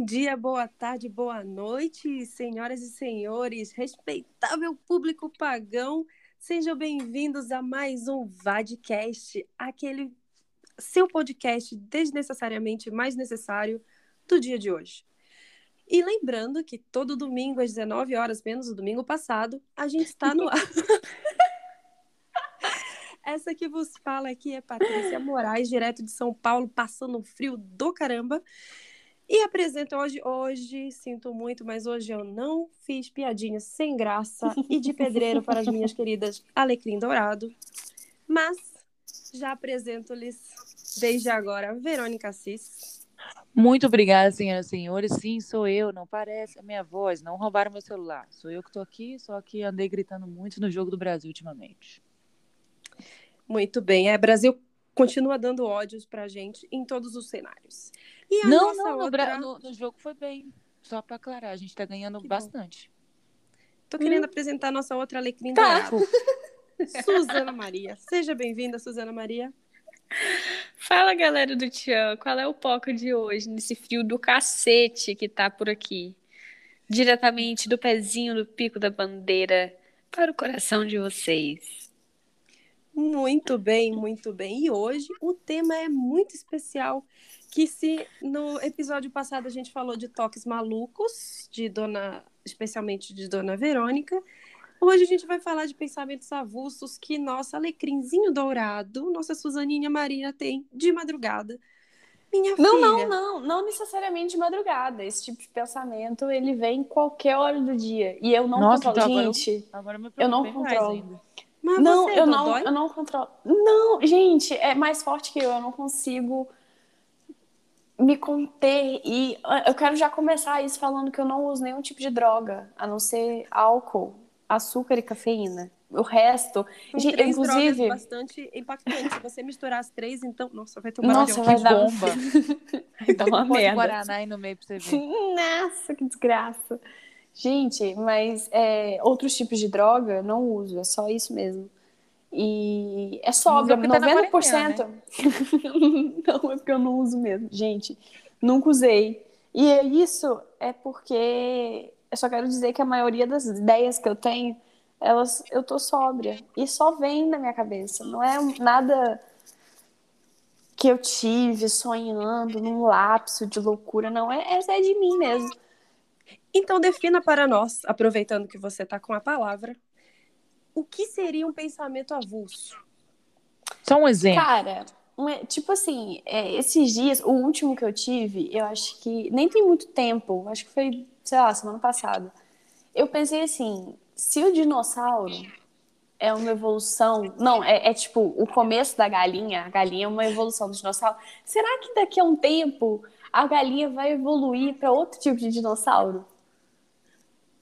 Bom dia, boa tarde, boa noite, senhoras e senhores, respeitável público pagão, sejam bem-vindos a mais um Vadcast, aquele seu podcast desnecessariamente mais necessário do dia de hoje. E lembrando que todo domingo às 19 horas, menos o domingo passado, a gente está no ar. Essa que vos fala aqui é Patrícia Moraes, direto de São Paulo, passando um frio do caramba. E apresento hoje, hoje, sinto muito, mas hoje eu não fiz piadinhas sem graça e de pedreiro para as minhas queridas Alecrim Dourado. Mas já apresento-lhes desde agora Verônica Assis. Muito obrigada, senhoras e senhores. Sim, sou eu, não parece a minha voz, não roubaram meu celular. Sou eu que estou aqui, só que andei gritando muito no jogo do Brasil ultimamente. Muito bem, é Brasil continua dando ódios pra gente em todos os cenários. E a não, nossa não, outra... no, no, jogo foi bem. Só para aclarar, a gente tá ganhando que bastante. Bom. Tô querendo hum. apresentar a nossa outra alecrim tá. Suzana Maria. Seja bem-vinda, Suzana Maria. Fala, galera do Tchan. Qual é o foco de hoje, nesse frio do cacete que tá por aqui? Diretamente do pezinho do pico da bandeira para o coração de vocês. Muito bem, muito bem. E hoje o tema é muito especial, que se no episódio passado a gente falou de toques malucos, de dona, especialmente de Dona Verônica, hoje a gente vai falar de pensamentos avulsos que nossa alecrimzinho dourado, nossa Suzaninha Maria tem de madrugada. Minha não, filha. não, não, não necessariamente de madrugada. Esse tipo de pensamento, ele vem em qualquer hora do dia. E eu não Nossa, controlo. Então gente, agora, agora eu não controlo. Mas não, eu não, dói? eu não controlo. Não, gente, é mais forte que eu. Eu não consigo me conter. E eu quero já começar isso falando que eu não uso nenhum tipo de droga, a não ser álcool, açúcar e cafeína. O resto, três inclusive, bastante impactante. Se você misturar as três, então, nossa, vai ter um Nossa, vai dar bomba. vai dar uma merda. Guaraná aí no meio pra você ver. Nossa, que desgraça. Gente, mas é, outros tipos de droga não uso, é só isso mesmo. E é sóbria, 90%. Tá né? não, é porque eu não uso mesmo. Gente, nunca usei. E é isso é porque eu só quero dizer que a maioria das ideias que eu tenho, elas eu tô sóbria. E só vem na minha cabeça. Não é nada que eu tive sonhando num lapso de loucura, não. É, é de mim mesmo. Então, defina para nós, aproveitando que você está com a palavra, o que seria um pensamento avulso? Só um exemplo. Cara, tipo assim, é, esses dias, o último que eu tive, eu acho que nem tem muito tempo, acho que foi, sei lá, semana passada. Eu pensei assim, se o dinossauro é uma evolução, não, é, é tipo o começo da galinha, a galinha é uma evolução do dinossauro, será que daqui a um tempo a galinha vai evoluir para outro tipo de dinossauro?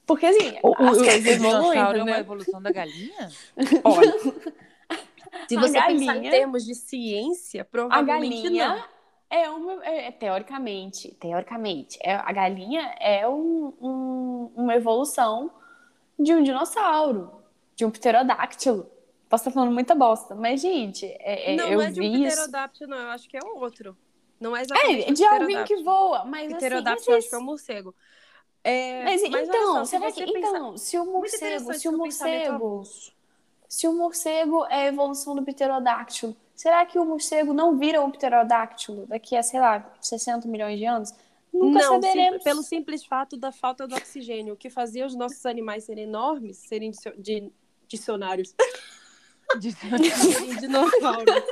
Porque assim, o, as o, coisas evoluem, é uma evolução da galinha? Olha, se você galinha, pensar em termos de ciência, provavelmente a galinha não. É uma, é, é, teoricamente, teoricamente, é, a galinha é um, um, uma evolução de um dinossauro, de um pterodáctilo. Posso estar falando muita bosta, mas, gente, é, é não, eu não é de um pterodáctilo, não, eu acho que é outro. Não é exatamente É, de alguém que voa, mas pterodáctilo, assim... Pterodáctilo, acho que é um morcego. É, mas, mas então, só, será que, então, se o morcego, se o morcego, se o morcego é a evolução do pterodáctilo, será que o morcego não vira um pterodáctilo daqui a, sei lá, 60 milhões de anos? Nunca não, saberemos. Sim, pelo simples fato da falta do oxigênio, o que fazia os nossos animais serem enormes, serem de dicionários. Dicionários. dinossauros.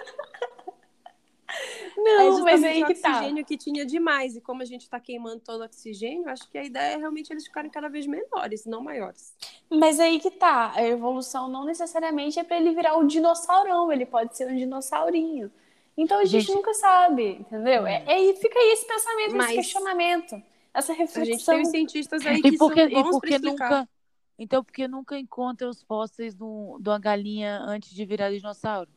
Não, é mas aí o que tá. oxigênio que tinha demais. E como a gente está queimando todo o oxigênio, acho que a ideia é realmente eles ficarem cada vez menores, não maiores. Mas aí que tá. A evolução não necessariamente é para ele virar um dinossaurão, ele pode ser um dinossaurinho. Então a gente, gente... nunca sabe, entendeu? É, é, fica aí esse pensamento, mas... esse questionamento, essa reflexão. A gente tem os cientistas aí que e porque, são bons e porque nunca Então, porque nunca encontra os fósseis de uma galinha antes de virar dinossauro?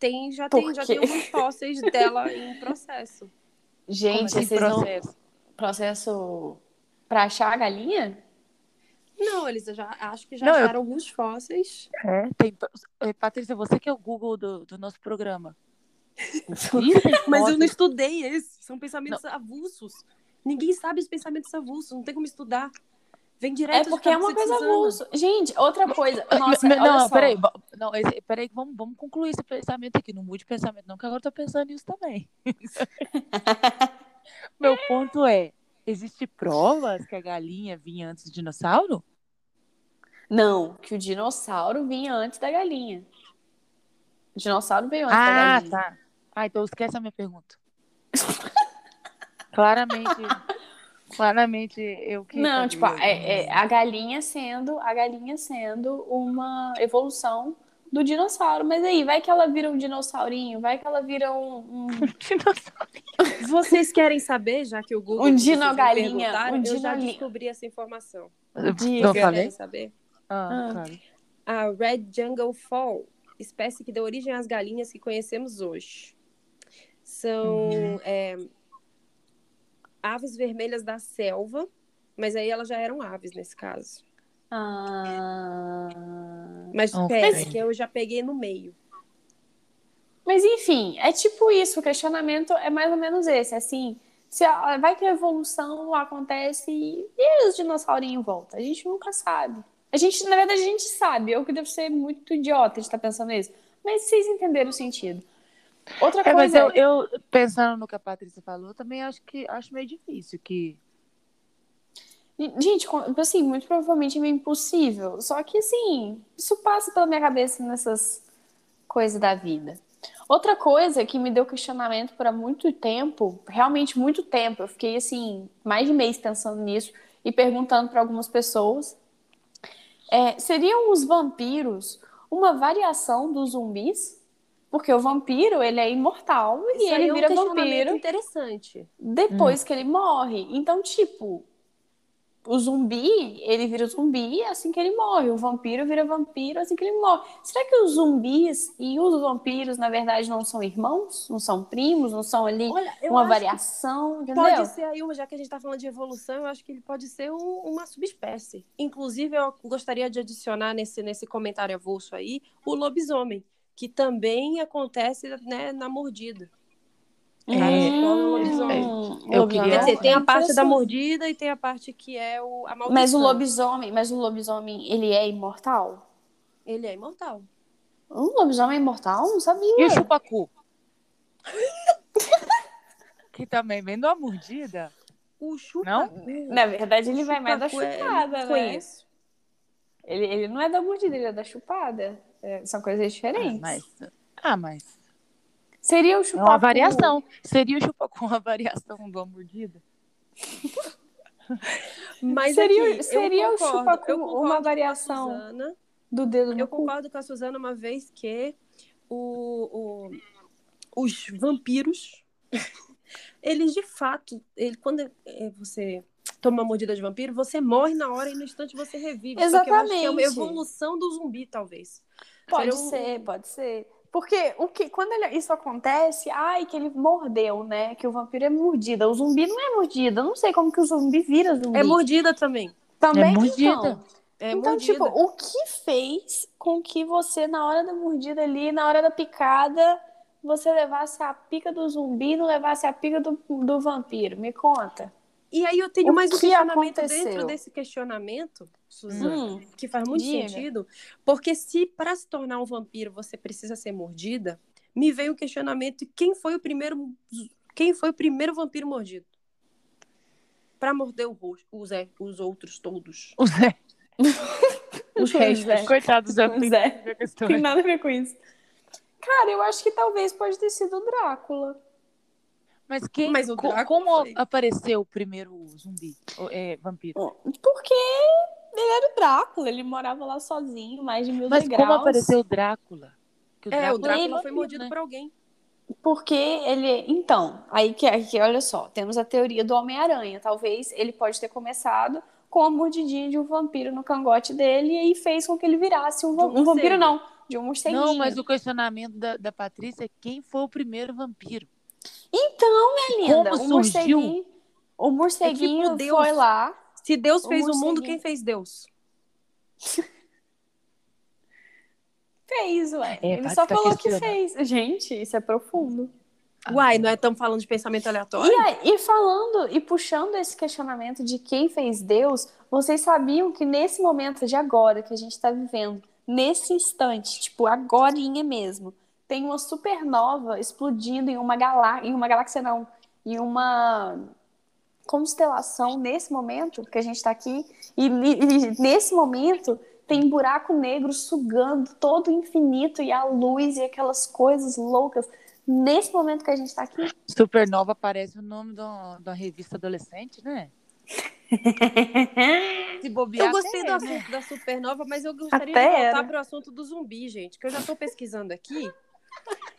Tem, já, tem, já tem alguns fósseis dela em processo. Gente, esse processo? Não... Processo para achar a galinha? Não, eles já acho que já não, acharam eu... alguns fósseis. É, tem. Patrícia, você que é o Google do, do nosso programa. Mas eu não estudei esse. São pensamentos não. avulsos. Ninguém sabe os pensamentos avulsos. Não tem como estudar. Vem direto É porque é uma coisa avulso. Gente, outra coisa. Nossa, não, peraí. Não, peraí, vamos, vamos concluir esse pensamento aqui. Não mude pensamento, não, que agora eu tô pensando nisso também. Meu ponto é: existe provas que a galinha vinha antes do dinossauro? Não, que o dinossauro vinha antes da galinha. O dinossauro veio antes ah, da galinha. Ah, tá. Ah, então esquece a minha pergunta. claramente, claramente eu que. Não, tipo, é, é, a galinha sendo, a galinha sendo uma evolução do dinossauro. Mas aí, vai que ela vira um dinossaurinho, vai que ela vira um. um... dinossaurinho. Vocês querem saber, já que o Google. Um dino-galinha. Um eu já descobri essa informação. Diga. Não falei? saber? Ah, ah. Claro. A Red Jungle Fall, espécie que deu origem às galinhas que conhecemos hoje. São uhum. é, aves vermelhas da selva, mas aí elas já eram aves nesse caso. Ah. Mas okay. que eu já peguei no meio. Mas enfim, é tipo isso, o questionamento é mais ou menos esse, assim, se a, vai que a evolução acontece e, e os dinossaurinhos voltam, a gente nunca sabe. A gente, na verdade, a gente sabe. Eu que devo ser muito idiota de estar pensando nisso. Mas vocês entenderam o sentido. Outra é, coisa. Mas eu, eu, pensando no que a Patrícia falou, também acho que acho meio difícil que. Gente, assim, muito provavelmente é meio impossível. Só que, assim, isso passa pela minha cabeça nessas coisas da vida. Outra coisa que me deu questionamento para muito tempo, realmente muito tempo, eu fiquei, assim, mais de mês pensando nisso e perguntando para algumas pessoas, é, seriam os vampiros uma variação dos zumbis? Porque o vampiro, ele é imortal Isso e ele é um vira vampiro. interessante. Depois hum. que ele morre. Então, tipo, o zumbi, ele vira zumbi assim que ele morre. O vampiro vira vampiro assim que ele morre. Será que os zumbis e os vampiros, na verdade, não são irmãos? Não são primos? Não são ali Olha, uma variação? Entendeu? Pode ser aí, já que a gente está falando de evolução, eu acho que ele pode ser um, uma subespécie. Inclusive, eu gostaria de adicionar nesse, nesse comentário avulso aí o lobisomem, que também acontece né, na mordida. Hum, eu queria... Quer dizer, tem a parte da mordida e tem a parte que é o, a maldição. Mas o lobisomem, mas o lobisomem, ele é imortal? Ele é imortal. Um lobisomem é imortal? Não sabia. E o chupacu? que também vem da mordida. O chupacu. Não? Na verdade, ele vai mais da é chupada, é... né? Conheço. Ele, ele não é da mordida, ele é da chupada. É, são coisas diferentes. Ah, mas... Ah, mas Seria o chupacu. É uma variação. Seria o chupacu uma variação da mordida? Mas seria, aqui, seria concordo, o chupacu uma variação Suzana, do dedo no Eu cu. concordo com a Suzana uma vez que o, o os vampiros, eles de fato, ele, quando é, você toma uma mordida de vampiro, você morre na hora e no instante você revive. Exatamente. é uma evolução do zumbi, talvez. Pode um... ser, pode ser. Porque o que, quando ele, isso acontece, ai, que ele mordeu, né? Que o vampiro é mordida. O zumbi não é mordida. Eu não sei como que o zumbi vira zumbi. É mordida também. Também, é mordida. Então, é então mordida. tipo, o que fez com que você, na hora da mordida ali, na hora da picada, você levasse a pica do zumbi e não levasse a pica do, do vampiro? Me conta. E aí eu tenho o mais um questionamento aconteceu? dentro desse questionamento, Suzana, hum, que faz muito diga. sentido, porque se para se tornar um vampiro você precisa ser mordida, me veio o questionamento quem foi o primeiro quem foi o primeiro vampiro mordido? Para morder o rosto, o Zé, os outros todos. O Zé. os restos. Coitado do Zé. O Zé. Tem nada a ver com isso. Cara, eu acho que talvez pode ter sido o Drácula. Mas quem? Mas o Drácula como foi. apareceu o primeiro zumbi, é, vampiro? Porque ele era o Drácula, ele morava lá sozinho, mais de mil Mas degraus. como apareceu o Drácula? O Drácula é, o Drácula foi mordido né? por alguém. Porque ele. Então, aí que, que olha só, temos a teoria do Homem-Aranha. Talvez ele pode ter começado com a mordidinha de um vampiro no cangote dele e aí fez com que ele virasse um, um, um vampiro, não, de um morceguinho. Não, mas o questionamento da, da Patrícia é quem foi o primeiro vampiro. Então, minha linda, Como o morceguinho, o morceguinho é tipo foi lá. Se Deus fez o, o mundo, quem fez Deus? Fez, ué. É, Ele só falou que fez. Gente, isso é profundo. Uai, nós estamos falando de pensamento aleatório? E, aí, e falando e puxando esse questionamento de quem fez Deus, vocês sabiam que nesse momento de agora que a gente está vivendo, nesse instante, tipo, agorinha mesmo, tem uma supernova explodindo em uma galáxia, em uma galáxia não, em uma constelação nesse momento que a gente está aqui, e, e, nesse momento tem buraco negro sugando todo o infinito e a luz e aquelas coisas loucas nesse momento que a gente está aqui. Supernova parece o nome do, da revista adolescente, né? Se bobear, eu gostei do assunto né? da supernova, mas eu gostaria até de voltar para o assunto do zumbi, gente, que eu já estou pesquisando aqui.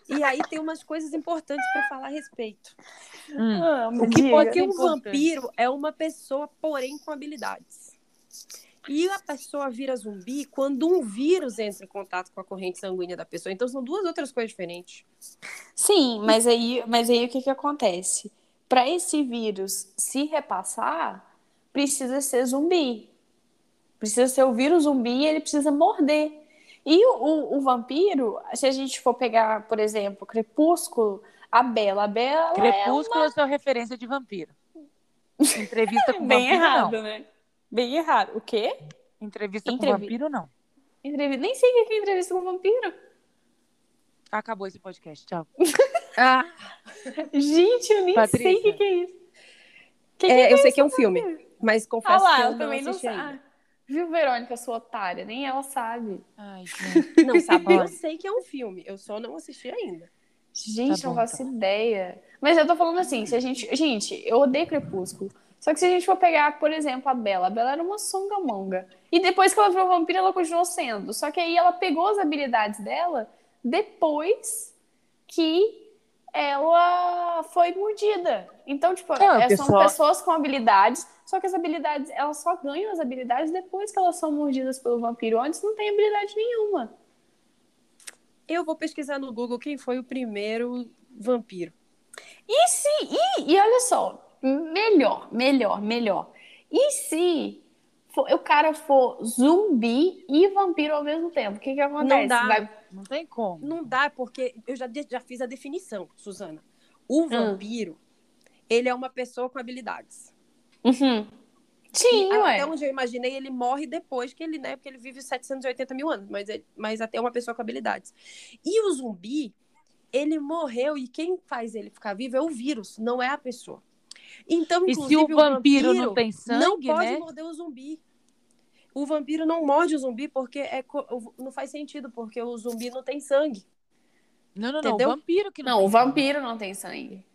E aí tem umas coisas importantes para falar a respeito. Hum. Ah, o que pode ser um vampiro é uma pessoa, porém, com habilidades. E a pessoa vira zumbi quando um vírus entra em contato com a corrente sanguínea da pessoa. Então são duas outras coisas diferentes. Sim, mas aí, mas aí o que, que acontece? Para esse vírus se repassar, precisa ser zumbi. Precisa ser o vírus zumbi e ele precisa morder. E o, o, o vampiro, se a gente for pegar, por exemplo, Crepúsculo, a Bela. A Bela Crepúsculo é, uma... é sua referência de vampiro. Entrevista com Bem vampiro, errado, não. né? Bem errado. O quê? Entrevista Entrevi... com vampiro, não. Entrevista... Nem sei o que é entrevista com vampiro. Acabou esse podcast, tchau. ah. Gente, eu nem Patrícia. sei o que, que é isso. Que que é, é eu sei que é um filme, mas confesso ah lá, que eu, eu também não sei. Viu, Verônica, sua otária? Nem ela sabe. Ai, gente. Não, sabe, eu sei que é um filme, eu só não assisti ainda. Gente, tá não faço então. ideia. Mas eu tô falando assim, se a gente. Gente, eu odeio Crepúsculo. Só que se a gente for pegar, por exemplo, a Bela, a Bela era uma songamonga. E depois que ela virou vampira, ela continuou sendo. Só que aí ela pegou as habilidades dela depois que ela foi mordida. Então, tipo, é, pessoa... são pessoas com habilidades, só que as habilidades, elas só ganham as habilidades depois que elas são mordidas pelo vampiro. Antes não tem habilidade nenhuma. Eu vou pesquisar no Google quem foi o primeiro vampiro. E se. E, e olha só, melhor, melhor, melhor. E se for, o cara for zumbi e vampiro ao mesmo tempo? O que, que acontece? Não dá. Vai... Não tem como. Não dá, porque eu já, já fiz a definição, Suzana. O hum. vampiro, hum. ele é uma pessoa com habilidades. Uhum. Sim, e, ué. Até onde eu imaginei, ele morre depois que ele, né? Porque ele vive 780 mil anos, mas, é, mas até uma pessoa com habilidades. E o zumbi, ele morreu e quem faz ele ficar vivo é o vírus, não é a pessoa. Então, e se o vampiro, o vampiro, não tem sangue, não pode né? morder o zumbi. O vampiro não morde o zumbi porque é, não faz sentido, porque o zumbi não tem sangue. Não, não, Entendeu? não. O vampiro que não. Não, o vampiro não tem sangue.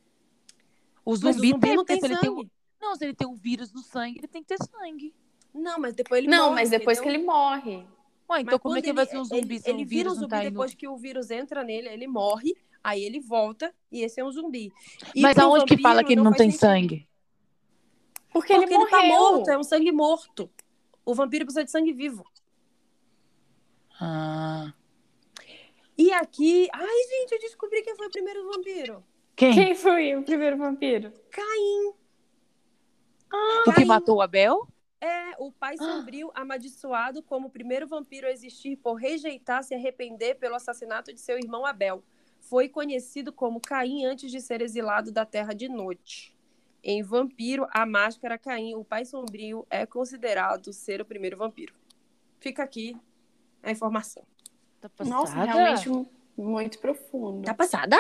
O zumbi, o zumbi tem, não tem sangue. Tem um... Não, se ele tem um vírus no sangue, ele tem que ter sangue. Não, mas depois ele não, morre. Não, mas depois entendeu? que ele morre. Ué, então mas como é que ele, vai ser um zumbi ele, se ele um vira um zumbi tá depois que o vírus entra nele, ele morre, aí ele volta e esse é um zumbi. E mas aonde que fala que ele não, não tem sangue? Porque, Porque ele, ele tá morto, é um sangue morto. O vampiro precisa de sangue vivo. Ah. E aqui. Ai, gente, eu descobri quem foi o primeiro vampiro. Quem? Quem foi o primeiro vampiro? Caim. O que matou o Abel? É, o pai sombrio amaldiçoado como o primeiro vampiro a existir por rejeitar se arrepender pelo assassinato de seu irmão Abel. Foi conhecido como Caim antes de ser exilado da terra de noite. Em Vampiro, a máscara Caim, o pai sombrio, é considerado ser o primeiro vampiro. Fica aqui a informação. Tá Nossa, realmente muito profundo. Tá passada?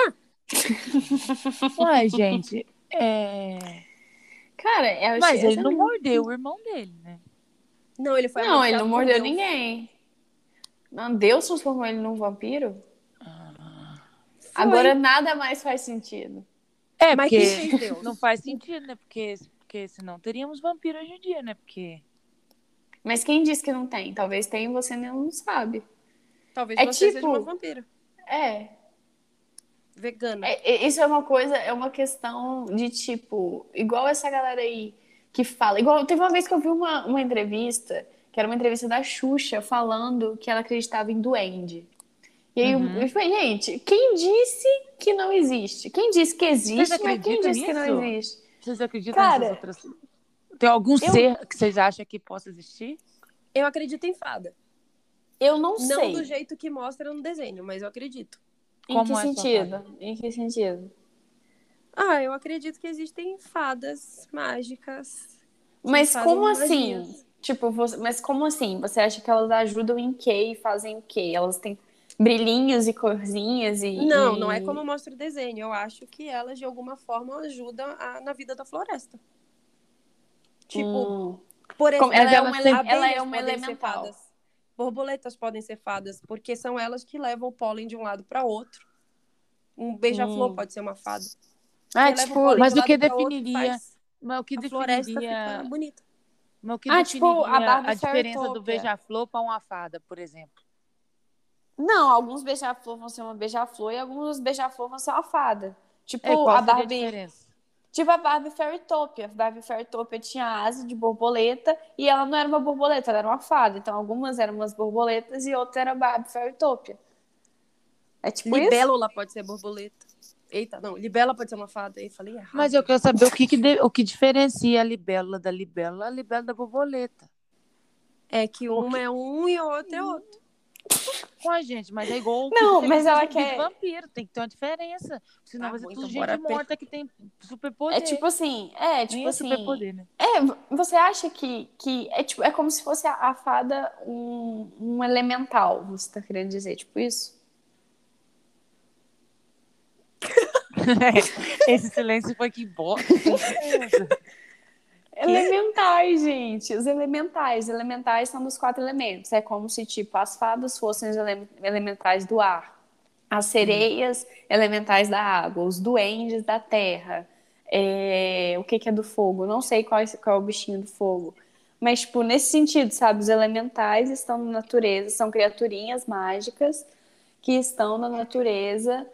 Ué, gente, é... Cara, eu Mas ele não mordeu o irmão dele, né? Não, ele foi Não, ele não mordeu ninguém. Não, Deus transformou ele num vampiro? Ah. Agora nada mais faz sentido. É, Mas porque não faz sentido, né? Porque, porque senão teríamos vampiro hoje em dia, né? Porque... Mas quem disse que não tem? Talvez tenha e você não sabe. Talvez é você tipo... seja uma vampira. É. Vegana. É, isso é uma coisa, é uma questão de tipo, igual essa galera aí que fala. Igual, teve uma vez que eu vi uma, uma entrevista, que era uma entrevista da Xuxa, falando que ela acreditava em duende. E aí uhum. eu falei, gente, quem disse que não existe? Quem disse que existe, mas quem disse nisso? que não existe? Vocês acreditam Cara, nessas outras... Tem algum eu... ser que vocês acham que possa existir? Eu acredito em fada. Eu não, Não sei. do jeito que mostra no desenho, mas eu acredito. Em Como que é sentido? Em que sentido? Ah, eu acredito que existem fadas mágicas. Mas como assim? magias. Tipo, você- mas como assim? Você acha que elas ajudam em quê e fazem o quê? Elas têm brilhinhos e corzinhas e. Não, e- não é como mostra o desenho. Eu acho que elas, de alguma forma, ajudam a- na vida da floresta. Tipo, Hum. por exemplo, ela é abelhas uma ele- ela é uma elemental. Borboletas podem ser fadas, porque são elas que levam o pólen de um lado para outro. Um beija-flor Hum. pode ser uma fada. Ah, tipo. Mas o que outro, definiria- faz Mas o que a definiria, fica bonita. mas o que Ah, tipo, a definiria a diferença do beija-flor para uma fada, por exemplo? Não, alguns beija-flor vão ser uma beija-flor e alguns beija-flor vão ser uma fada. Tipo, É, qual a a Barbie. diferença? Tipo a Barbie Fairytopia. A Barbie Fairytopia tinha asa de borboleta e ela não era uma borboleta, ela era uma fada. Então, algumas eram umas borboletas e outras era Barbie Fairytopia. É tipo isso? Libélula pode ser borboleta. Eita, não, libela pode ser uma fada. Eu falei errado. Mas eu quero saber o que, que de- o que diferencia a libélula da libélula, a libélula da borboleta. É que uma é um e a outra é outro. Ué, gente, mas é igual. o Não, que mas ela quer- vampiro, tem que ter uma diferença. Senão Tá vai ser bom, tudo então gente bora per- morta que tem superpoder. É tipo assim, é, tipo Nem é assim. superpoder, né? É, você acha que, que é, tipo, é como se fosse a, a fada um, um elemental, você tá querendo dizer, tipo isso? Esse silêncio foi que bosta. Elementais, gente. Os elementais. Elementais são dos quatro elementos. É como se, tipo, as fadas fossem os ele- elementais do ar. As sereias, elementais da água. Os duendes da terra. É, O que, que é do fogo? Não sei qual, é- qual é o bichinho do fogo. Mas, tipo, nesse sentido, sabe? Os elementais estão na natureza. São criaturinhas mágicas que estão na natureza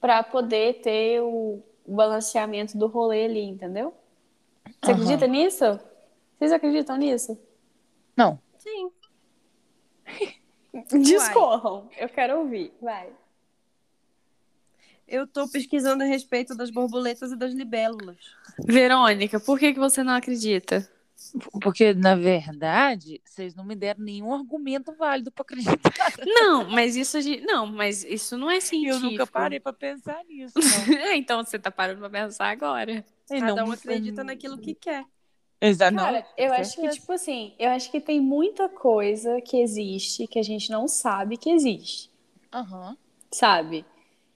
para poder ter o balanceamento do rolê ali, entendeu? Você Aham. acredita nisso? Vocês acreditam nisso? Não. Sim. Discorram. Eu quero ouvir. Vai. Eu tô pesquisando a respeito das borboletas e das libélulas. Verônica, por que, que você não acredita? Porque, na verdade, vocês não me deram nenhum argumento válido para acreditar. Não, mas isso de... não, mas isso não é científico. Eu nunca parei para pensar nisso. Não. então você tá parando pra pensar agora. E Cada não um acredita naquilo que quer. Exato. Cara, não, eu acho que, tipo assim, eu acho que tem muita coisa que existe que a gente não sabe que existe. Aham. sabe?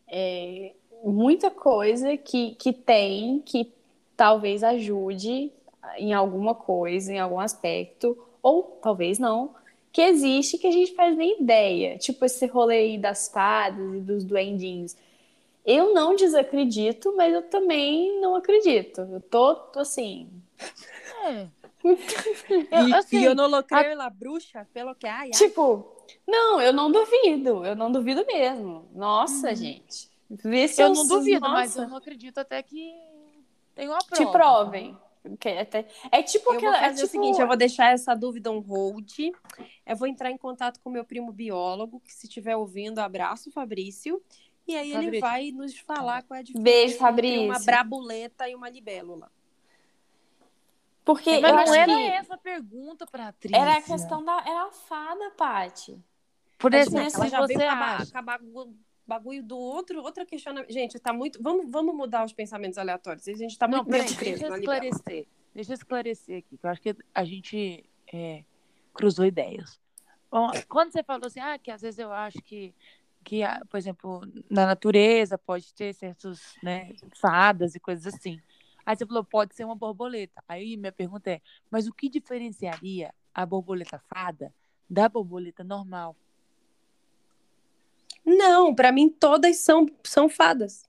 É, muita coisa que, que tem que talvez ajude em alguma coisa, em algum aspecto, ou talvez não, que existe que a gente faz nem ideia. Tipo esse rolê aí das fadas e dos duendinhos. Eu não desacredito, mas eu também não acredito. Eu tô, tô assim. É. E, Eu, assim, e eu não lo creio la bruxa, pelo que ai, ai. Tipo, não, eu não duvido. Eu não duvido mesmo. Nossa, gente. Vê se eu não duvido, mas nossa. eu não acredito até que tenha uma prova. Te provem. Que é até- É tipo Eu vou aquela. fazer é o tipo... seguinte, eu vou deixar essa dúvida on hold. Eu vou entrar em contato com meu primo biólogo, que se estiver ouvindo, abraço, Fabrício. E aí ele Fabrício. vai nos falar qual é a diferença Beijo, entre Fabrício. uma brabuleta e uma libélula. Porque Mas eu não acho era que essa a pergunta, Patrícia. era a questão da. Era a fada, Paty. Por exemplo, se você acabar, acabar com o bagulho do outro, outra questionamento. Gente, tá muito. Vamos, vamos mudar os pensamentos aleatórios. A gente tá Não, muito tempo preso deixa eu esclarecer. Deixa eu esclarecer aqui, que eu acho que a gente é, cruzou ideias. Bom, quando você falou assim, ah, que às vezes eu acho que, que ah, por exemplo, na natureza pode ter certos, né, fadas e coisas assim. Aí você falou, pode ser uma borboleta. Aí minha pergunta é, mas o que diferenciaria a borboleta fada da borboleta normal? Não, pra mim todas são, são fadas.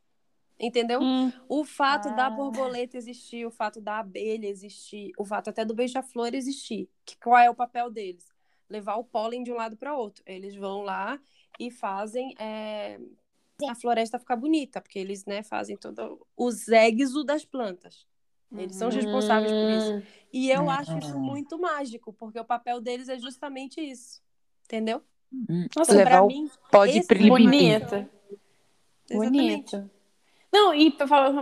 Entendeu? Hum. O fato da Ah. borboleta existir, o fato da abelha existir, o fato até do beija-flor existir. Que, qual é o papel deles? Levar o pólen de um lado para outro. Eles vão lá e fazem é, a floresta ficar bonita, porque eles né, fazem todo o zéguizo das plantas. Eles são os responsáveis por isso. E eu acho isso muito mágico, porque o papel deles é justamente isso. Entendeu? Nossa, Então, levar mim, pode. Exatamente. Bonito. Não, e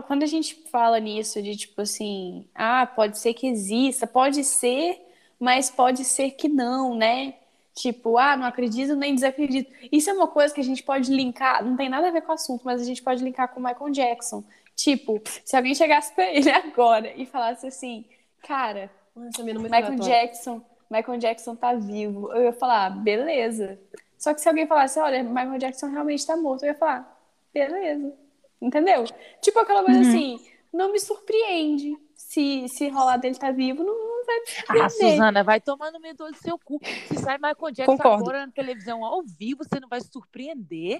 quando a gente fala nisso de tipo assim, ah, pode ser que exista, pode ser, mas pode ser que não, né? Tipo, ah, não acredito nem desacredito. Isso é uma coisa que a gente pode linkar, não tem nada a ver com o assunto, mas a gente pode linkar com o Michael Jackson. Tipo, se alguém chegasse pra ele agora e falasse assim, cara, Michael Jackson, Michael Jackson tá vivo, eu ia falar, beleza. Só que se alguém falasse, olha, Michael Jackson realmente tá morto, eu ia falar, beleza. Entendeu? Tipo aquela coisa uhum. assim, não me surpreende. Se, se rolar dele tá vivo, não, não vai me ah, surpreender. Ah, Suzana, vai tomar no meio do seu cu. Se sai Michael Jackson Concordo. agora na televisão ao vivo, você não vai se surpreender.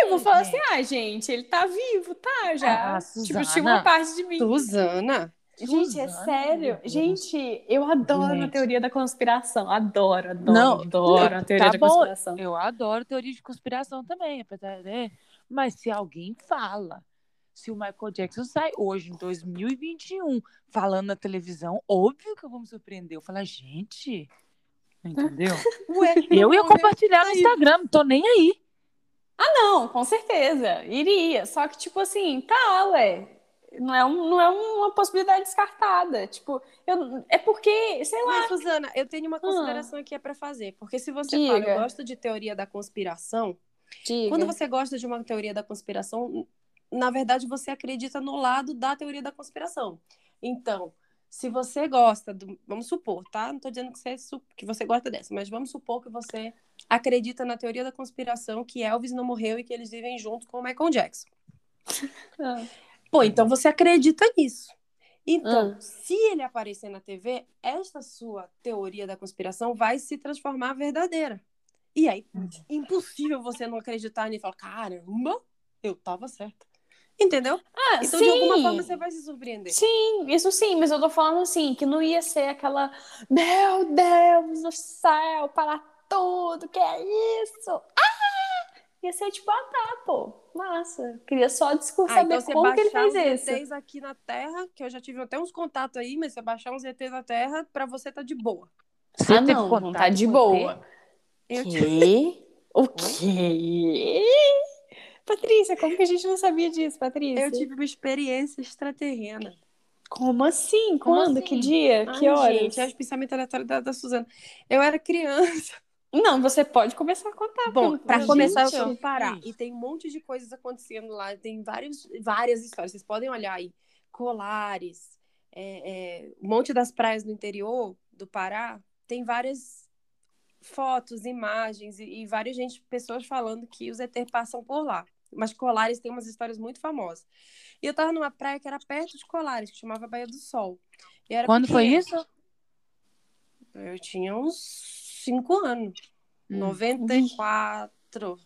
Eu vou falar assim, ah, gente, ele tá vivo, tá? Já. Ah, tipo, tinha uma parte de mim. Suzana. Gente, é sério. Gente, eu adoro gente. a teoria da conspiração. Adoro, adoro, não, adoro a teoria tá da conspiração. Eu adoro teoria de conspiração também, apesar de... Mas se alguém fala, se o Michael Jackson sai hoje, em 2021, falando na televisão, óbvio que eu vou me surpreender. Eu falo, gente, entendeu? Ué, eu ia compartilhar no Instagram, não tô nem aí. Ah, não, com certeza. Iria. Só que, tipo assim, tá, ué. Não é, um, não é uma possibilidade descartada. Tipo, eu, é porque, sei lá. Mas, Suzana, eu tenho uma consideração ah. aqui é para fazer. Porque se você Diga. fala, eu gosto de teoria da conspiração. Diga. Quando você gosta de uma teoria da conspiração, na verdade, você acredita no lado da teoria da conspiração. Então, se você gosta do. Vamos supor, tá? Não estou dizendo que você, que você gosta dessa, mas vamos supor que você acredita na teoria da conspiração que Elvis não morreu e que eles vivem junto com o Michael Jackson. Ah. Pô, então você acredita nisso. Então, ah. se ele aparecer na TV, esta sua teoria da conspiração vai se transformar verdadeira. E aí, impossível você não acreditar nisso e falar: caramba, eu tava certa. Entendeu? Ah, então, sim. de alguma forma, você vai se surpreender. Sim, isso sim, mas eu tô falando assim, que não ia ser aquela, meu Deus do céu, para tudo, que é isso? Ah! Ia ser tipo, ah tá, pô, massa. Queria só discutir, ah, saber então como que ele fez isso. ETs aqui na Terra, que eu já tive até uns contatos aí, mas você baixar uns ETs na Terra, pra você tá de boa. Você ah, não, não tá de boa. Eu que? O quê? Patrícia, como que a gente não sabia disso, Patrícia? Eu tive uma experiência extraterrena. Como assim? Como Quando? Assim? Que dia? Ai, que hora? Gente, é o pensamento aleatório da, da Suzana. Eu era criança. Não, você pode começar a contar. Bom, para começar, eu vou parar. E tem um monte de coisas acontecendo lá. Tem vários, várias histórias. Vocês podem olhar aí. Colares, é, é, um monte das praias do interior do Pará. Tem várias fotos, imagens e, e várias gente, pessoas falando que os ET passam por lá. Mas Colares tem umas histórias muito famosas. E eu tava numa praia que era perto de Colares, que chamava Baía do Sol. Quando pequena. foi isso? Eu tinha uns 5 anos. Hum. 94.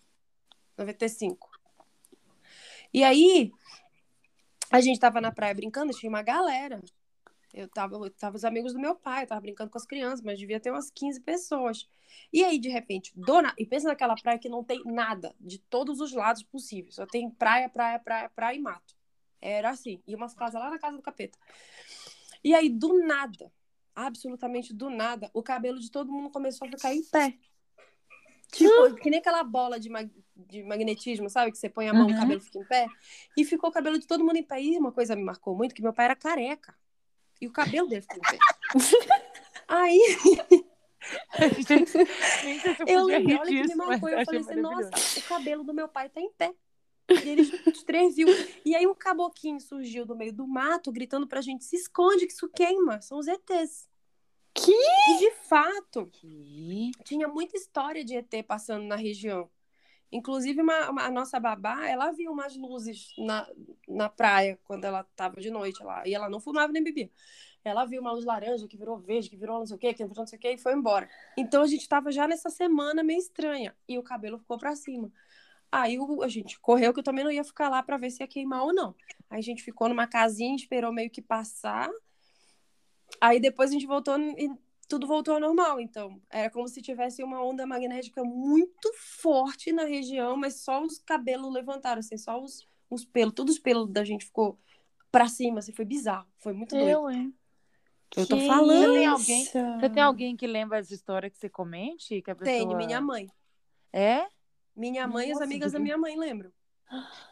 95. E aí, a gente tava na praia brincando, tinha uma galera. Eu tava, eu tava os amigos do meu pai, eu tava brincando com as crianças, mas devia ter umas 15 pessoas. E aí, de repente, dona, e pensa naquela praia que não tem nada, de todos os lados possíveis. Só tem praia, praia, praia, praia e mato. Era assim. E umas casas lá na casa do capeta. E aí, do nada, absolutamente do nada, o cabelo de todo mundo começou a ficar em pé. Tipo, que nem aquela bola de, mag de magnetismo, sabe? Que você põe a mão, uhum. o cabelo fica em pé. E ficou o cabelo de todo mundo em pé. E uma coisa me marcou muito, que meu pai era careca. E o cabelo dele ficou em pé. Aí. eu lembrei, olha que me marcou. Eu falei assim, nossa, o cabelo do meu pai tá em pé. E eles os três viu. E aí um caboquinho surgiu do meio do mato, gritando pra gente: se esconde, que isso queima. São os ETs. Que? E de fato, que? tinha muita história de ET passando na região. Inclusive, uma, uma, a nossa babá, ela viu umas luzes na, na praia quando ela tava de noite lá. E ela não fumava nem bebia. Ela viu uma luz laranja que virou verde, que virou não sei o quê, que virou não sei o quê, e foi embora. Então a gente tava já nessa semana meio estranha. E o cabelo ficou pra cima. Aí a gente correu, que eu também não ia ficar lá para ver se ia queimar ou não. Aí a gente ficou numa casinha, esperou meio que passar. Aí depois a gente voltou e tudo voltou ao normal. Então, era como se tivesse uma onda magnética muito forte na região, mas só os cabelos levantaram, assim, só os, os pelos, todos os pelos da gente ficou pra cima, assim, foi bizarro. Foi muito doido. Eu, hein? Eu tô falando. Você tem, alguém, você tem alguém que lembra essa história que você comente? Que a pessoa... Tenho, minha mãe. É? Minha mãe Nossa, e as amigas da minha mãe lembram.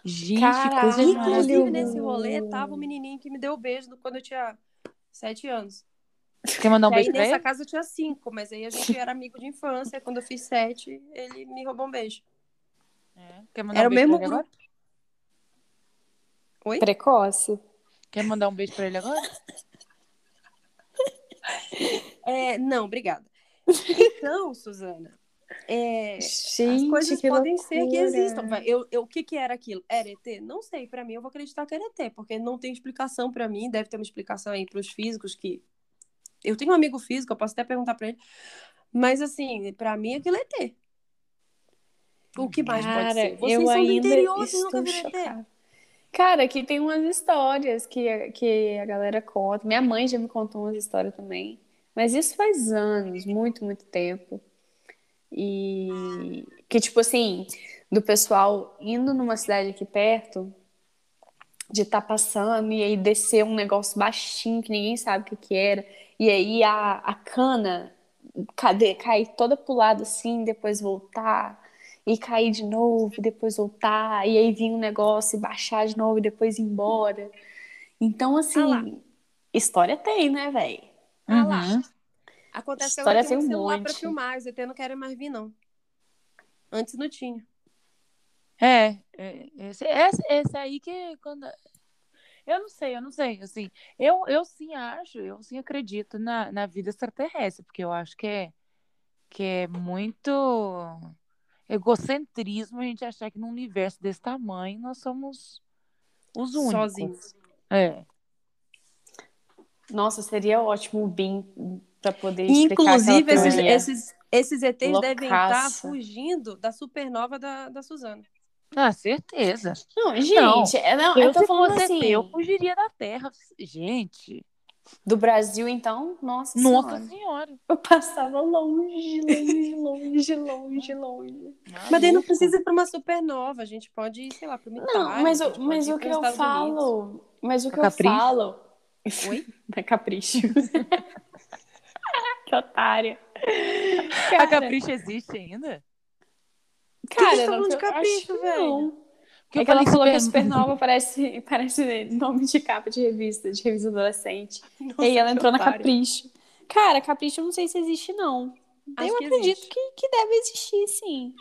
Gente, Caralho. Inclusive, nesse rolê, tava o menininho que me deu o beijo quando eu tinha sete anos. Quer mandar um E aí, beijo pra nessa ele? casa eu tinha cinco, mas aí a gente era amigo de infância. Quando eu fiz sete, ele me roubou um beijo. É. Quer mandar Era um o mesmo pra ele agora? Oi? Precoce. Quer mandar um beijo pra ele agora? É, não, obrigada. Então, Suzana, é, Gente, as coisas que podem ser que loucura. existam. Eu, eu, o que, que era aquilo? Era ET? Não sei. Pra mim, eu vou acreditar que era ET, porque não tem explicação pra mim. Deve ter uma explicação aí pros físicos que. Eu tenho um amigo físico, eu posso até perguntar pra ele. Mas, assim, pra mim, aquilo é ET. O que mais Cara, pode ser? Vocês eu são do ainda interior, vocês nunca viram ET? Cara, aqui tem umas histórias que, que a galera conta. Minha mãe já me contou umas histórias também. Mas isso faz anos, muito, muito tempo. E que, tipo assim, do pessoal indo numa cidade aqui perto, de estar passando e aí descer um negócio baixinho que ninguém sabe o que que era. E aí a, a cana cadê, cair toda pro lado assim, depois voltar. E cair de novo, e depois voltar. E aí vir um negócio e baixar de novo e depois ir embora. Então, assim, Ah história tem, né, velho? Ah lá. Uhum. Acontece que História agora tem um um celular pra monte. filmar. Os ET não querem mais vir, não. Antes não tinha. É, é, esse, esse, esse aí que quando. Eu não sei, eu não sei. Assim, eu, eu sim acho, eu sim acredito na, na vida extraterrestre, porque eu acho que é, que é muito egocentrismo a gente achar que num universo desse tamanho nós somos os únicos. Sozinhos. É. Nossa, seria ótimo o BIM pra poder explicar Inclusive, esses, esses, esses ETs devem estar Loucaça. fugindo da supernova da, da Suzana. Ah, certeza. Não, gente, é, não, eu, Eu, tô falando fosse assim, eu fugiria da Terra. Gente, do Brasil, então, nossa, nossa senhora. senhora. Eu passava longe, longe, longe, longe, longe. Mas daí não precisa ir para uma supernova. A gente pode ir, sei lá, para o Não, mas, o- mas o que eu falo, mas o que eu falo... Oi? Da Capricho. que otária. A Cara, Capricho existe ainda? Cara, que tá não, de Capricho, velho? não. Porque é que ela falou que a super- Supernova parece, parece nome de capa de revista, de revista adolescente. Nossa, e aí ela entrou na. Capricho. Cara, Capricho eu não sei se existe, não. Acho eu que acredito existe. que, que deve existir, sim.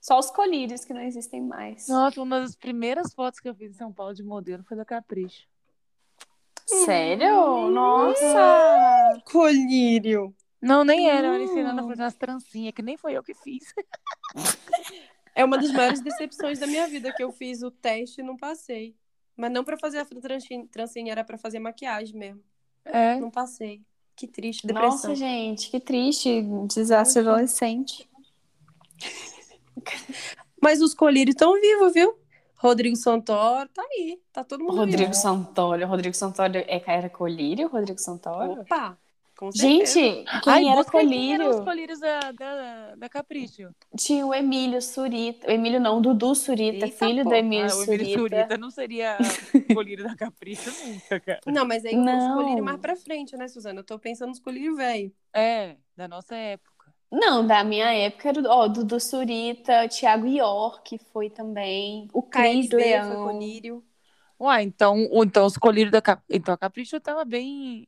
Só os colírios que não existem mais. Nossa, uma das primeiras fotos que eu fiz em São Paulo de modelo foi da Capricho. Sério? Nossa! Colírio. Não, nem era. Eu Hum. ensinando a fazer umas trancinhas, que nem foi eu que fiz. É uma das maiores decepções da minha vida, que eu fiz o teste e não passei. Mas não para fazer a trancinha, trancinha, era para fazer maquiagem mesmo. É. Não passei. Que triste, depressão. Nossa, gente, que triste. Desastre adolescente. Mas os colírios estão vivos, viu? Rodrigo Santoro, tá aí. Tá todo mundo Rodrigo vivo. Santoro. Rodrigo Santoro é, era colírio? Rodrigo Santoro? Opa. Gente, quem Ai, era busca quem eram os colírio? colírios da, da, da Capricho. Tinha o Emílio Surita. O Emílio não, Dudu Surita, Eita, filho do porra. Emílio Ah, o Emílio Surita. Surita não seria colírio da Capricho nunca, cara. Não, mas aí Não. os colírios mais pra frente, né, Suzana? Eu tô pensando nos colírios velho. É, da nossa época. Não, da minha época era o ó, Dudu Surita, Thiago York foi também, o Cris KLB foi Leão. colírio. Uai, então, ou então os colírios da Capricho. Então a Capricho tava bem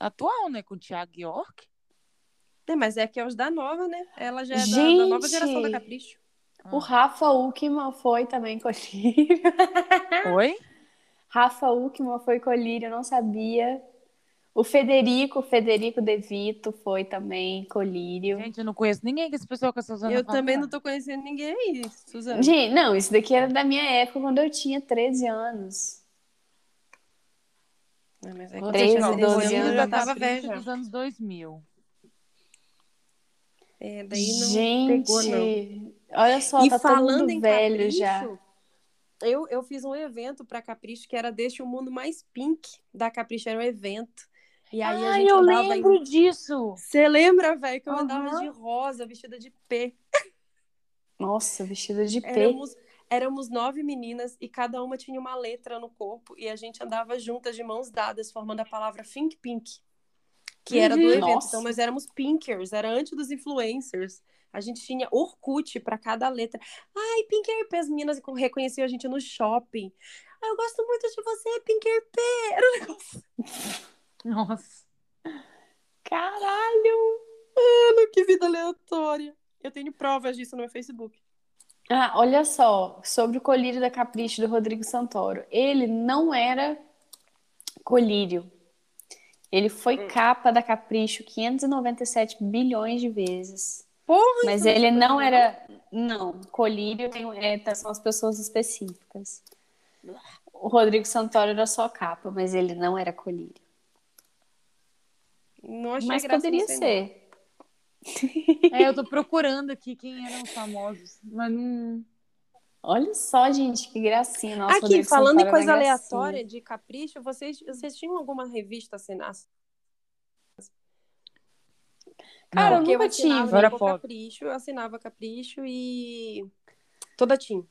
atual, né? Com o Thiago York. É, mas é que é os da nova, né? Ela já é da, da nova Gente! geração da Capricho. O Rafa Uckman foi também colírio. Oi? Rafa Uckman foi colírio, eu não sabia. O Federico, o Federico De Vito foi também colírio. Gente, eu não conheço ninguém que esse pessoal com essa zona Eu também não tô conhecendo ninguém aí, Suzana. Gente, não, isso daqui era da minha época, quando eu tinha 13 anos. Não, mas é que ter eu que tinha ver 13 12 anos, já tava velha. dos anos 2000. É, daí não Gente, pegou, não. olha só, e tá todo falando mundo em velho Capricho, já. Eu, eu fiz um evento pra Capricho que era Deixa o Mundo Mais Pink da Capricho, era um evento. E aí a Ai, gente eu andava lembro em... disso. Você lembra, velho, que eu andava Aham. de rosa, vestida de P. Nossa, vestida de P. Éramos, éramos nove meninas e cada uma tinha uma letra no corpo e a gente andava juntas de mãos dadas, formando a palavra Think Pink, que era do Uhum. evento. Nossa. Então nós éramos pinkers, era antes dos influencers. A gente tinha Orkut para cada letra. Ai, Pinker P, as meninas reconheciam a gente no shopping. Ai, eu gosto muito de você, Pinker P. Era um negócio. Nossa. Caralho! Mano, que vida aleatória. Eu tenho provas disso no meu Facebook. Ah, olha só, sobre o colírio da Capricho do Rodrigo Santoro. Ele não era colírio. Ele foi capa da Capricho 597 bilhões de vezes. Porra, Mas ele não bom. era. Não, colírio tem, é, tá- são as pessoas específicas. O Rodrigo Santoro era só capa, mas ele não era colírio. Não achei Mas poderia ser. É, eu tô procurando aqui quem eram os famosos, mas não. Olha só, gente, que gracinha. Nossa, Aqui, falando em Santoro coisa aleatória de capricho, vocês, vocês tinham alguma revista assinada? Cara, eu Porque nunca assinava tive. Era pobre. Capricho, eu assinava Capricho e toda Tim.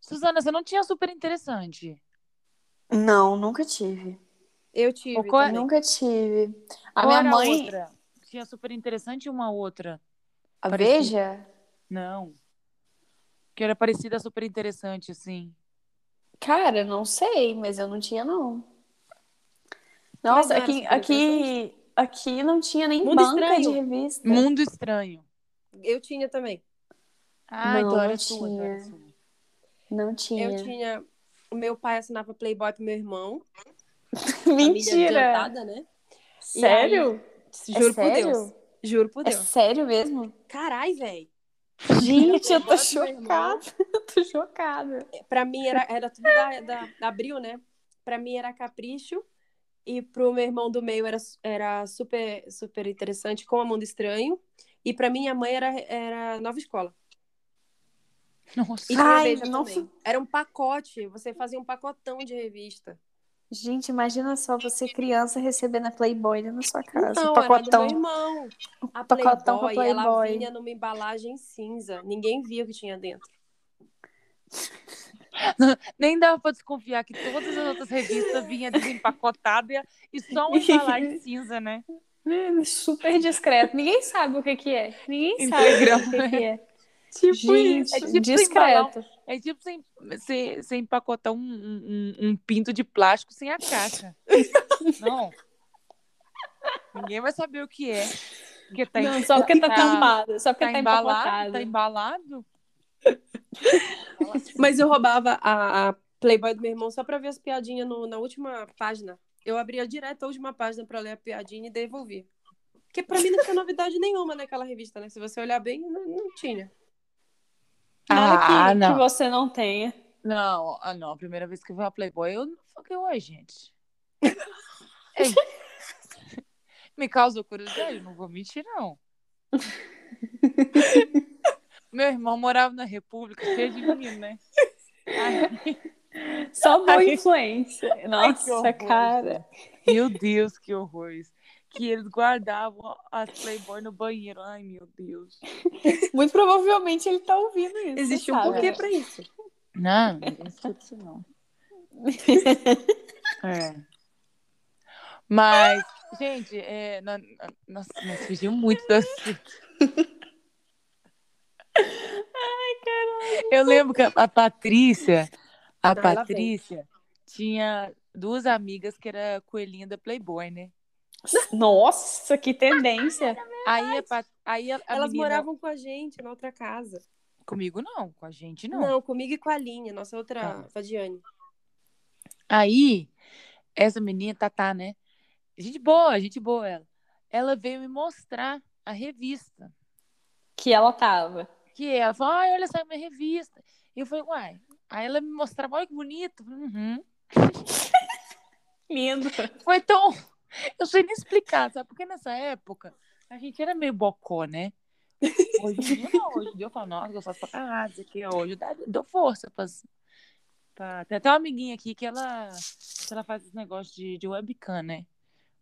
Suzana, você não tinha super interessante. Não, nunca tive. Eu tive qual é-. Nunca tive. A Qual minha mãe. outra? Tinha super interessante e uma outra. A. Veja? Não. Que era parecida super interessante, assim. Cara, não sei, mas eu não tinha, não. Nossa, aqui, aqui, aqui não tinha nem Mundo banca Estranho. de revista. Mundo Estranho. Eu tinha também. Ah, Não, então era sua, então era sua. Não tinha. Eu tinha. O meu pai assinava Playboy pro meu irmão. Família Mentira! adiantada, né? E Sério? Juro É por sério? Deus. Juro por É Deus. sério mesmo? Carai, velho. Gente, eu tô chocada. Eu tô chocada. Pra mim era, era tudo da, da, da Abril, né? Pra mim era Capricho. E pro meu irmão do meio era, era super, super interessante com a Mundo Estranho. E pra minha mãe era, era Nova Escola. Nossa. E Ai, também. Era um pacote. Você fazia um pacotão de revista. Gente, imagina só você criança recebendo a Playboy na sua casa. Não, o era do meu pacotão. irmão. A pacotão com a Playboy, ela Playboy. vinha numa embalagem cinza. Ninguém via o que tinha dentro. Nem dava pra desconfiar que todas as outras revistas vinham desempacotadas e só uma embalagem cinza, né? Super discreto. Ninguém sabe o que que é. Ninguém Integral, sabe o que que é. Tipo Gente, É tipo discreto. É tipo sem, sem, sem empacotar um, um, um pinto de plástico sem a caixa. Não. Ninguém vai saber o que é. Porque tá, Não, só porque tá tampado. Só porque tá tá, embalado, tá embalado. Mas eu roubava a, a Playboy do meu irmão só pra ver as piadinhas no- na última página. Eu abria direto a última página pra ler a piadinha e devolvia. Porque pra mim não tinha novidade nenhuma naquela revista, né? Se você olhar bem, não, não tinha. Nada que, Ah, que não. você não tenha. Não, ah, não. A primeira vez que eu vi uma Playboy, eu não falei, oi, gente. Me causou curiosidade, não vou mentir, não. Meu irmão morava na República, cheio de menino, né? Só boa Ai. influência. Ai, que Nossa, horror, cara. meu Deus, que horror isso. Que eles guardavam as Playboy no banheiro. Ai, meu Deus. Muito provavelmente ele tá ouvindo isso. Existe um porquê pra isso. Não, ninguém escuta isso, não. É. Mas, gente, é, na- na- nossa, nós fugimos muito do assunto. Eu lembro que a, a Patrícia, a. Patrícia tinha duas amigas que era coelhinha da Playboy, né? Nossa, que tendência. Aí a, Pat- aí a, a Elas menina... moravam com a gente na outra casa. Comigo não, com a gente Não, não. comigo e com a Linha, nossa outra Tá. Fadiane. Aí, essa menina, Tatá, né? Gente boa, gente boa ela. Ela veio me mostrar a revista. Que ela tava. Que ela falou, ai, olha essa minha revista. E eu falei, uai. Aí ela me mostrava, olha que bonito. Uhum. Lindo. Foi tão. Eu sei nem explicar, sabe? Porque nessa época a gente era meio bocó, né? Hoje não. Hoje eu falo, nossa, gostosa pra caralho, isso aqui. Hoje eu dou força pras, pra... Tem até uma amiguinha aqui que ela, que ela faz esse negócio de, de webcam, né?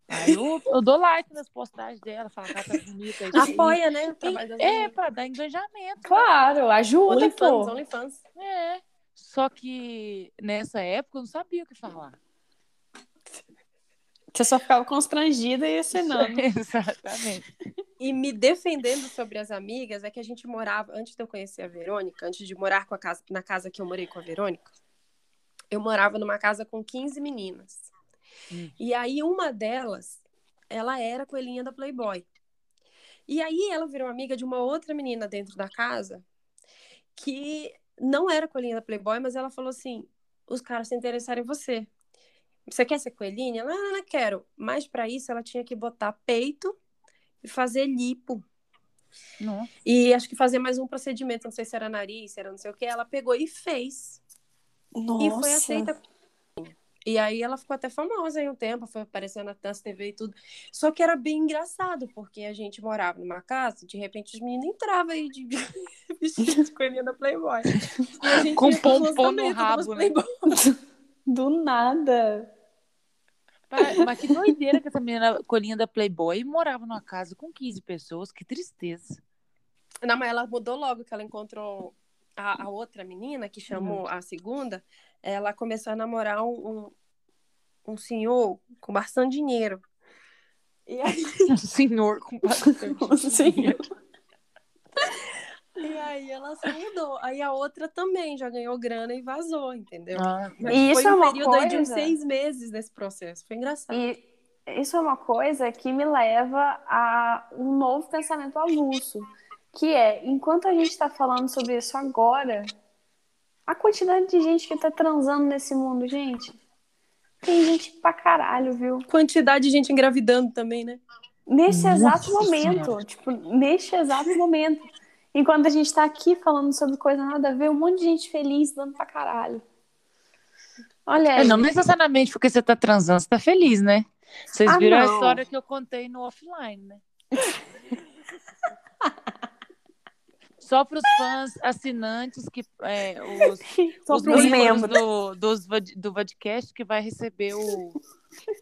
Aí eu, eu dou like nas postagens dela, falo que ela tá bonita. isso aí. Apoia, né? das É, pra dar engajamento. Claro, ajuda, OnlyFans, pô. OnlyFans. É. Só que nessa época eu não sabia o que falar. Você só ficava constrangida e assinando. Exatamente. E me defendendo sobre as amigas, é que a gente morava, antes de eu conhecer a Verônica, antes de morar com a casa, na casa que eu morei com a Verônica, eu morava numa casa com 15 meninas. Hum. E aí uma delas ela era coelhinha da Playboy. E aí ela virou amiga de uma outra menina dentro da casa que não era coelhinha da Playboy, mas ela falou assim: os caras se interessaram em você. Você quer ser coelhinha? Ela, não, não quero. Mas para isso ela tinha que botar peito e fazer lipo. Nossa. E acho que fazer mais um procedimento, não sei se era nariz, se era não sei o que. Ela pegou e fez. Nossa. E foi aceita. E aí ela ficou até famosa em um tempo, foi aparecendo na TV e tudo. Só que era bem engraçado, porque a gente morava numa casa, de repente os meninos entravam aí de vestido de coelhinha da Playboy. Com pompom no rabo, né? Do nada. Mas que doideira que essa menina colinha da Playboy morava numa casa com 15 pessoas, que tristeza. Não, mas ela mudou logo que ela encontrou a, a outra menina, que chamou uhum. a segunda, ela começou a namorar um, um, um senhor com bastante dinheiro. E aí... Um senhor com bastante um dinheiro. E aí ela se mudou. Aí a outra também já ganhou grana e vazou, entendeu? Ah, e isso foi um é período coisa... de uns seis meses nesse processo. Foi engraçado. E isso é uma coisa que me leva a um novo pensamento avulso. Que é, enquanto a gente está falando sobre isso agora, a quantidade de gente que tá transando nesse mundo, gente. Tem gente pra caralho, viu? Quantidade de gente engravidando também, né? Nesse Nossa exato momento. Senhora. Tipo, neste exato momento. Enquanto a gente tá aqui falando sobre coisa nada a ver, um monte de gente feliz dando pra caralho. Olha aí. É, não necessariamente porque você tá transando, você tá feliz, né? Vocês ah, viram não. a história que eu contei no offline, né? Só para os fãs assinantes, que é, os, os membros, do, dos, do podcast que vai receber o,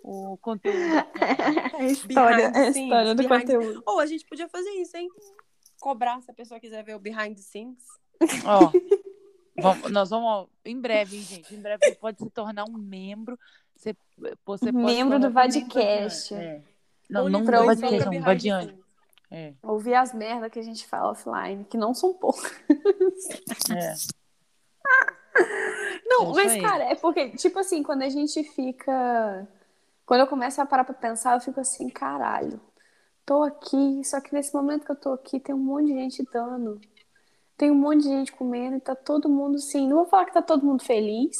o conteúdo. A história, a história do conteúdo. Ou oh, a gente podia fazer isso, hein? Cobrar se a pessoa quiser ver o behind the scenes. Ó, vamos, nós vamos, em breve, hein, gente? Em breve você pode se tornar um membro. Você, você membro do Vadcast. É. Não, não do Vadcast, não, Vadiane. É. Ouvir as merdas que a gente fala offline, que não são poucas. É. Não, é mas, cara, é porque, tipo assim, quando a gente fica. Quando eu começo a parar pra pensar, eu fico assim, caralho tô aqui, só que nesse momento que eu tô aqui tem um monte de gente dando. Tem um monte de gente comendo e tá todo mundo assim. Não vou falar que tá todo mundo feliz,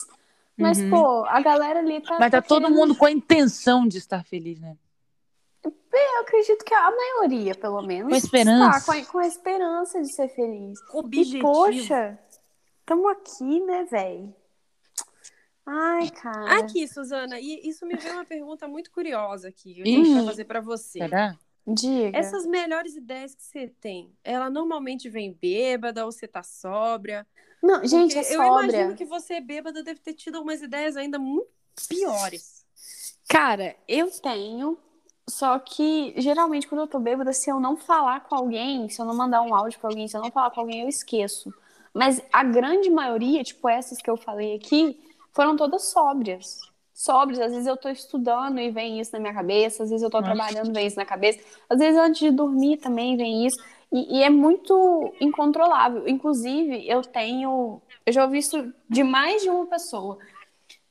mas, uhum. pô, a galera ali tá. Mas tá, tá todo querendo... mundo com a intenção de estar feliz, né? Eu acredito que a maioria, pelo menos, com a esperança. Está com a, com a esperança de ser feliz. Objetivo. E, poxa, estamos aqui, né, velho? Ai, cara. Aqui, Suzana, e isso me veio uma pergunta muito curiosa aqui. Eu tenho fazer para você. Será? Diga. Essas melhores ideias que você tem, ela normalmente vem bêbada ou você tá sóbria? Não, gente, é sóbria. Eu imagino que você bêbada deve ter tido algumas ideias ainda muito piores. Cara, eu tenho, só que geralmente quando eu tô bêbada, se eu não falar com alguém, se eu não mandar um áudio pra alguém, se eu não falar com alguém, eu esqueço. Mas a grande maioria, tipo essas que eu falei aqui, foram todas sóbrias sóbrios. Às vezes eu estou estudando e vem isso na minha cabeça, às vezes eu estou trabalhando e vem isso na cabeça, às vezes antes de dormir também vem isso. E, e, é muito incontrolável. Inclusive, eu tenho. Eu já ouvi isso de mais de uma pessoa,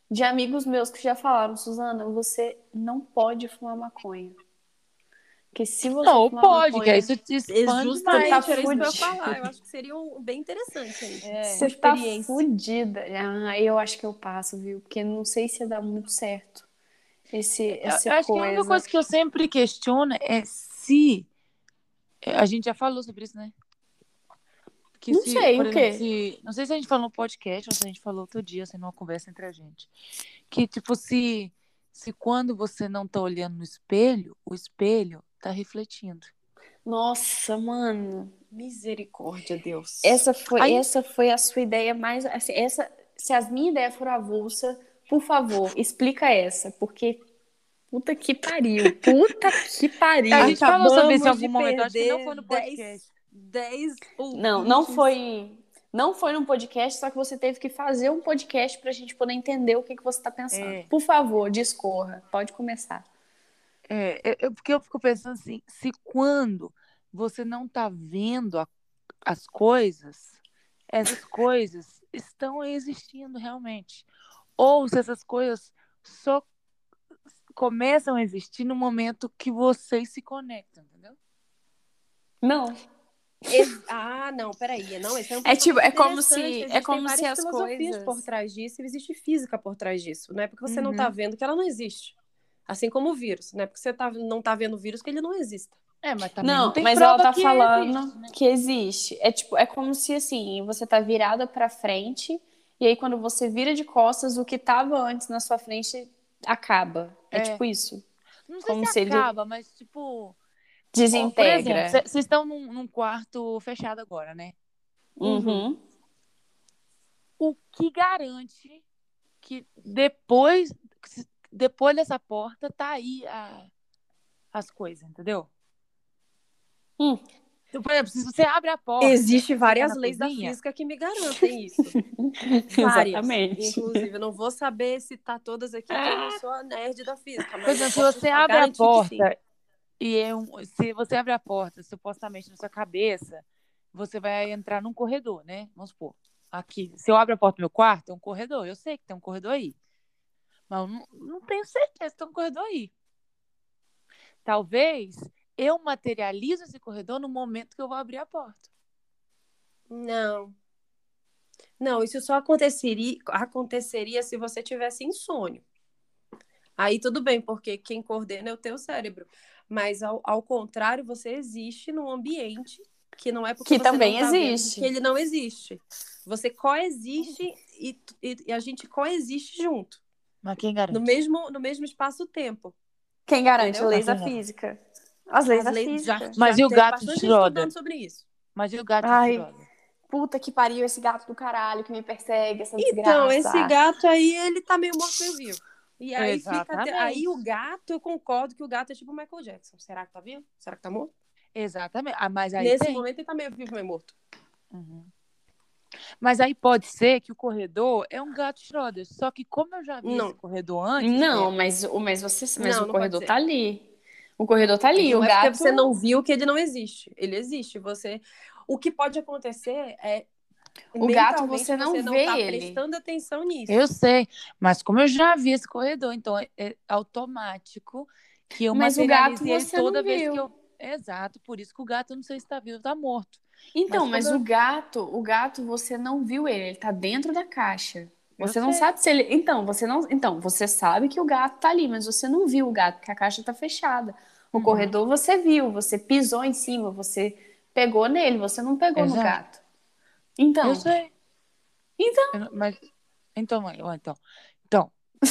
de amigos meus que já falaram, Suzana, você não pode fumar maconha. Porque se você não pode, maconha, que aí isso te expande Justamente, tá era isso que eu ia falar. Eu acho que seria um, bem interessante. Aí. É, você tá fudida. Ah, eu acho que eu passo, viu? Porque não sei se ia dar muito certo. Esse, essa eu acho coisa. que a única coisa que eu sempre questiono é se... A gente já falou sobre isso, né? Que não se, sei, o quê? Se, não sei se a gente falou no podcast ou se a gente falou outro dia, assim, numa conversa entre a gente. Que, tipo, se, se quando você não tá olhando no espelho, o espelho tá refletindo. Nossa, mano. Misericórdia, Deus. Essa foi, Aí... essa foi a sua ideia mais. Assim, essa, se as minhas ideias foram avulsa, por favor, explica essa, porque. Puta que pariu. Puta que pariu. A gente falou sobre isso em algum momento, acho que não foi no podcast. 10 Não, não foi. Não foi no podcast, só que você teve que fazer um podcast pra gente poder entender o que, que você tá pensando. É. Por favor, discorra. Pode começar. É, eu, porque eu fico pensando assim, se quando você não está vendo a, as coisas, essas coisas estão existindo realmente. Ou se essas coisas só começam a existir no momento que vocês se conectam, entendeu? Não. Ah, não, peraí. Não, esse é um É tipo, é como se é como se as coisas por trás disso, existe física por trás disso. Não é porque você uhum. não tá vendo que ela não existe. Assim como o vírus, não é porque você tá, não tá vendo o vírus que ele não existe. É, mas também não, não tem mas ela tá falando existe, né? que existe. É tipo, é como se assim, você tá virada para frente e aí quando você vira de costas, o que tava antes na sua frente acaba. É, é tipo isso. Não sei como se, se acaba, ele... mas tipo desintegra. Vocês estão num, num, quarto fechado agora, né? Uhum. O que garante que depois depois dessa porta tá aí a, as coisas, entendeu? Hum. Então, por exemplo, se você abre a porta. Existe várias leis cozinha, da física que me garantem isso. várias. Exatamente. Inclusive, eu não vou saber citar todas aqui, porque eu não sou a nerd da física. Mas exemplo, se você abre a porta e é um, se você abre a porta, supostamente na sua cabeça, você vai entrar num corredor, né? Vamos supor. Aqui, se eu abro a porta do meu quarto, é um corredor. Eu sei que tem um corredor aí. Mas eu não, não tenho certeza que tem um corredor aí. Talvez eu materializo esse corredor no momento que eu vou abrir a porta. Não. Não, isso só aconteceria, aconteceria se você tivesse insônia. Aí tudo bem, porque quem coordena é o teu cérebro. Mas ao, ao contrário, você existe num ambiente que não é porque que também tá existe que ele não existe. Você coexiste e, e, e, a gente coexiste junto. Mas quem garante? No mesmo, no mesmo espaço-tempo. Quem garante? Entendeu? Leis da física. As leis As da física. Já, Mas já e o gato de Schroeder? sobre isso. Mas e o gato Ai, de Schroeder? Puta que pariu, esse gato do caralho que me persegue, essa então, desgraça. Então, esse gato aí, ele tá meio morto meio vivo. E aí Exatamente. fica. Aí o gato, eu concordo que o gato é tipo o Michael Jackson. Será que tá vivo? Será que tá morto? Exatamente. Ah, mas aí Nesse tem... momento ele tá meio vivo, meio morto. Uhum. Mas aí pode ser que o corredor é um gato Schroeder. Só que como eu já vi não. esse corredor antes. Não, é... mas, mas, você, mas não, o corredor tá ali. O corredor tá ali. Não o é gato... você não viu que ele não existe. Ele existe. Você. O que pode acontecer é o gato você não você vê não tá ele. prestando atenção nisso. Eu sei, mas como eu já vi esse corredor, então é, é automático que eu mas o gato você toda vez viu. que eu Exato, por isso que o gato não sei se está vivo ou está morto. Então, mas, mas eu... o gato, o gato você não viu ele, ele está dentro da caixa. Você não sabe se ele. Então, você não. Então, você sabe que o gato tá ali, mas você não viu o gato, porque a caixa tá fechada. O uhum. corredor você viu, você pisou em cima, você pegou nele, você não pegou Exato. no gato. Então. Eu sei. Então. Eu, mas, então, então.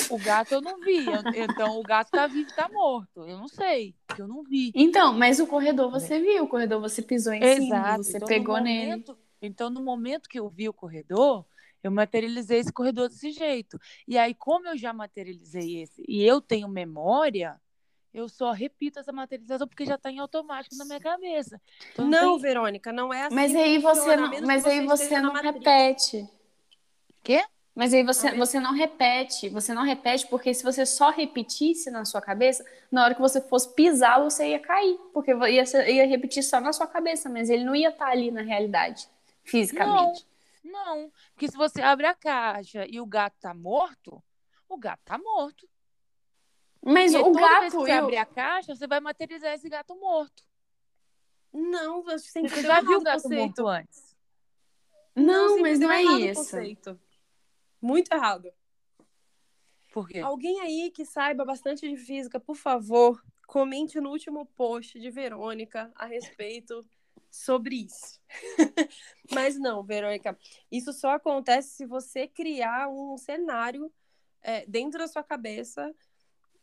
O gato eu não vi. então, o gato tá vivo, tá morto. Eu não sei, eu não vi. Então, mas o corredor você viu, o corredor você pisou em Exato. cima, você então, pegou nele. então, no momento que eu vi o corredor, eu materializei esse corredor desse jeito. E aí, como eu já materializei esse e eu tenho memória, eu só repito essa materialização porque já está em automático na minha cabeça. Então, não, tem... Verônica, não é assim. Mas aí você não, mas aí você não repete. Quê? Mas aí você, você não repete, você não repete porque se você só repetisse na sua cabeça, na hora que você fosse pisar, você ia cair, porque ia, ia repetir só na sua cabeça, mas ele não ia estar tá ali na realidade, fisicamente. Não, não, porque se você abre a caixa e o gato tá morto, o gato tá morto. Mas e o gato. Vez que você eu... abrir a caixa, você vai materializar esse gato morto. Não, você, você já viu o gato morto antes? Não, não mas não é isso. Conceito. Muito errado. Por quê? Alguém aí que saiba bastante de física, por favor, comente no último post de Verônica a respeito sobre isso. Mas não, Verônica, isso só acontece se você criar um cenário é, dentro da sua cabeça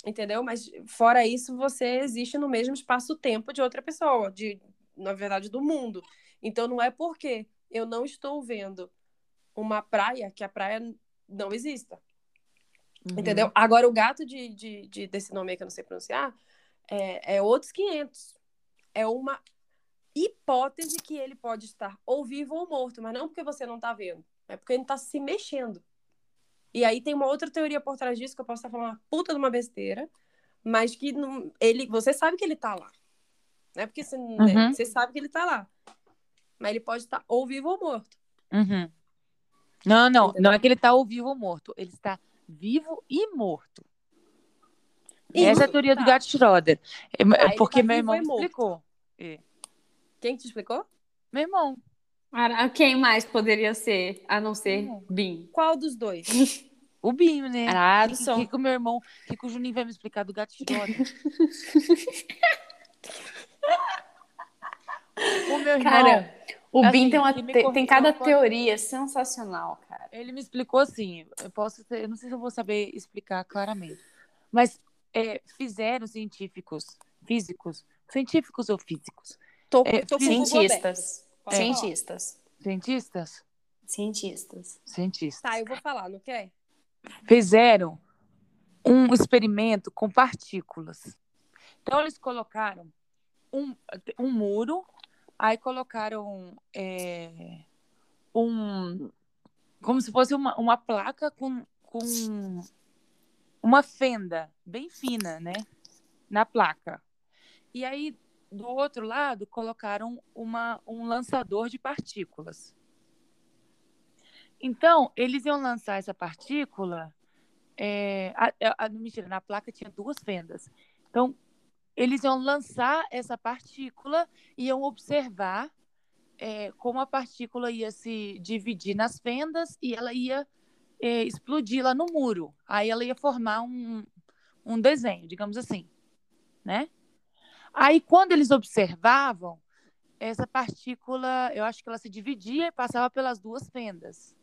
entendeu? Mas fora isso, você existe no mesmo espaço-tempo de outra pessoa, de na verdade do mundo. Então não é porque eu não estou vendo uma praia que a praia não exista. Uhum. Entendeu? Agora o gato de, de, de, desse nome aí que eu não sei pronunciar é, é outros 500. É uma hipótese que ele pode estar ou vivo ou morto, mas não porque você não está vendo, é porque ele está se mexendo. E aí tem uma outra teoria por trás disso que eu posso estar falando uma puta de uma besteira, mas que não, ele, você sabe que ele tá lá. Não é porque você, uhum. né, você sabe que ele tá lá. Mas ele pode estar ou vivo ou morto. Uhum. Não, não, Entendeu? não é que ele tá ou vivo ou morto. Ele está vivo e morto. Essa é a teoria tá. do gato Schroeder. É, tá, porque tá meu irmão me explicou. É. Quem te explicou? Meu irmão. Quem mais poderia ser, a não ser Bim? Qual dos dois? O Bim, né? Ah, que, que, que o meu irmão, que, que o Juninho vai me explicar do gato Schroeder. o meu irmão. Cara, o assim, Bin tem, uma, tem, tem cada teoria sensacional, cara. Ele me explicou assim, eu posso ter, eu não sei se eu vou saber explicar claramente, mas é, fizeram científicos, físicos, científicos ou físicos? Tô, é, tô cientistas. É. Cientistas. Cientistas? Cientistas. Cientistas. Tá, eu vou falar, não quer? Fizeram um experimento com partículas. Então, eles colocaram um, um muro Aí colocaram é, um. Como se fosse uma, uma placa com, com uma fenda bem fina, né? Na placa. E aí, do outro lado, colocaram uma, um lançador de partículas. Então, eles iam lançar essa partícula. É, a, a, mentira, na placa tinha duas fendas. Então, eles iam lançar essa partícula e iam observar é, como a partícula ia se dividir nas fendas e ela ia é, explodir lá no muro. Aí ela ia formar um, um desenho, digamos assim, né? Aí quando eles observavam, essa partícula, eu acho que ela se dividia e passava pelas duas fendas.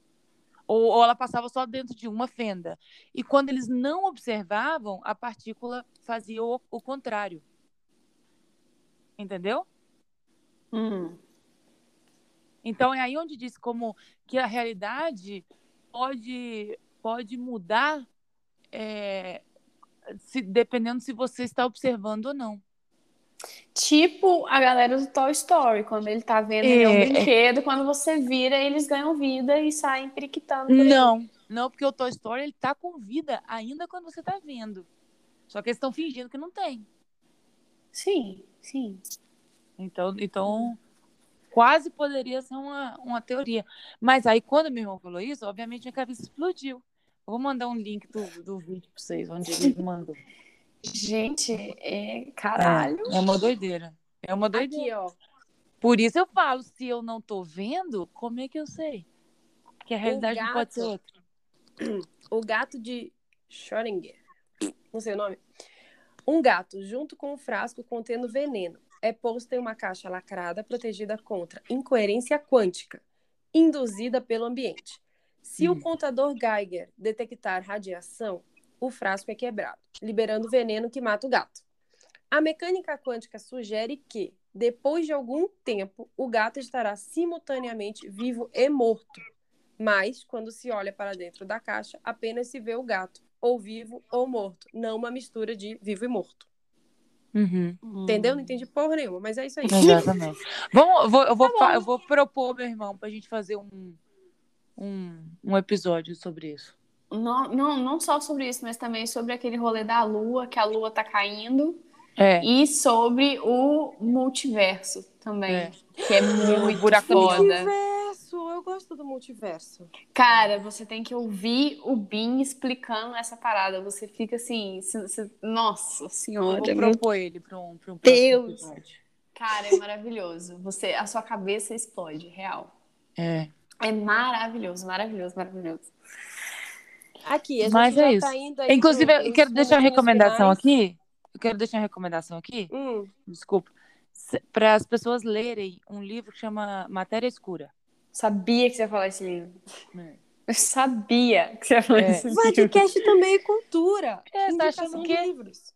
Ou, ou, ela passava só dentro de uma fenda. E quando eles não observavam, a partícula fazia o, o contrário. Entendeu? Hum. Então é aí onde diz como que a realidade pode, pode mudar é, se, dependendo se você está observando ou não. Tipo a galera do Toy Story, quando ele tá vendo é, um brinquedo, quando você vira, eles ganham vida e saem periquitando. Não, não, porque o Toy Story ele tá com vida ainda quando você tá vendo. Só que eles estão fingindo que não tem. Sim, sim. Então, então quase poderia ser uma, uma teoria. Mas aí, quando meu irmão falou isso, obviamente minha cabeça explodiu. Eu vou mandar um link do, do vídeo para vocês, onde ele mandou. Gente, é caralho. É, é, uma doideira. É uma doideira. Aqui, ó. Por isso eu falo, se eu não tô vendo, como é que eu sei? Que a realidade gato, não pode ser outra. O gato de Schrödinger, não sei o nome. Um gato junto com um frasco contendo veneno é posto em uma caixa lacrada protegida contra incoerência quântica induzida pelo ambiente. Se hum. o contador Geiger detectar radiação, o frasco é quebrado, liberando veneno que mata o gato. A mecânica quântica sugere que, depois de algum tempo, o gato estará simultaneamente vivo e morto. Mas, quando se olha para dentro da caixa, apenas se vê o gato, ou vivo ou morto, não uma mistura de vivo e morto. Uhum. Entendeu? Não entendi porra nenhuma, mas é isso aí. Exatamente. Vamos, vou, eu, vou, tá eu vou propor, meu irmão, pra gente fazer um, um, um episódio sobre isso. Não, não, não só sobre isso, mas também sobre aquele rolê da lua, que a lua tá caindo. É. E sobre o multiverso também. É. Que é muito buraco foda eu gosto do multiverso. Cara, você tem que ouvir o Bin explicando essa parada. Você fica assim, se, se, nossa senhora. Eu vou propor ele para um, pra um Deus. Episódio. Cara, é maravilhoso. Você, a sua cabeça explode, real. É. É maravilhoso, maravilhoso, maravilhoso. Aqui, a gente Mas é isso. Tá indo aí Inclusive, eu quero deixar uma recomendação finais. aqui. Eu quero deixar uma recomendação aqui. Hum. Desculpa. Para as pessoas lerem um livro que chama Matéria Escura. Sabia que você ia falar esse livro. É. Eu sabia que você ia falar é. esse livro. Podcast também é cultura. É, você tá achando que... livros.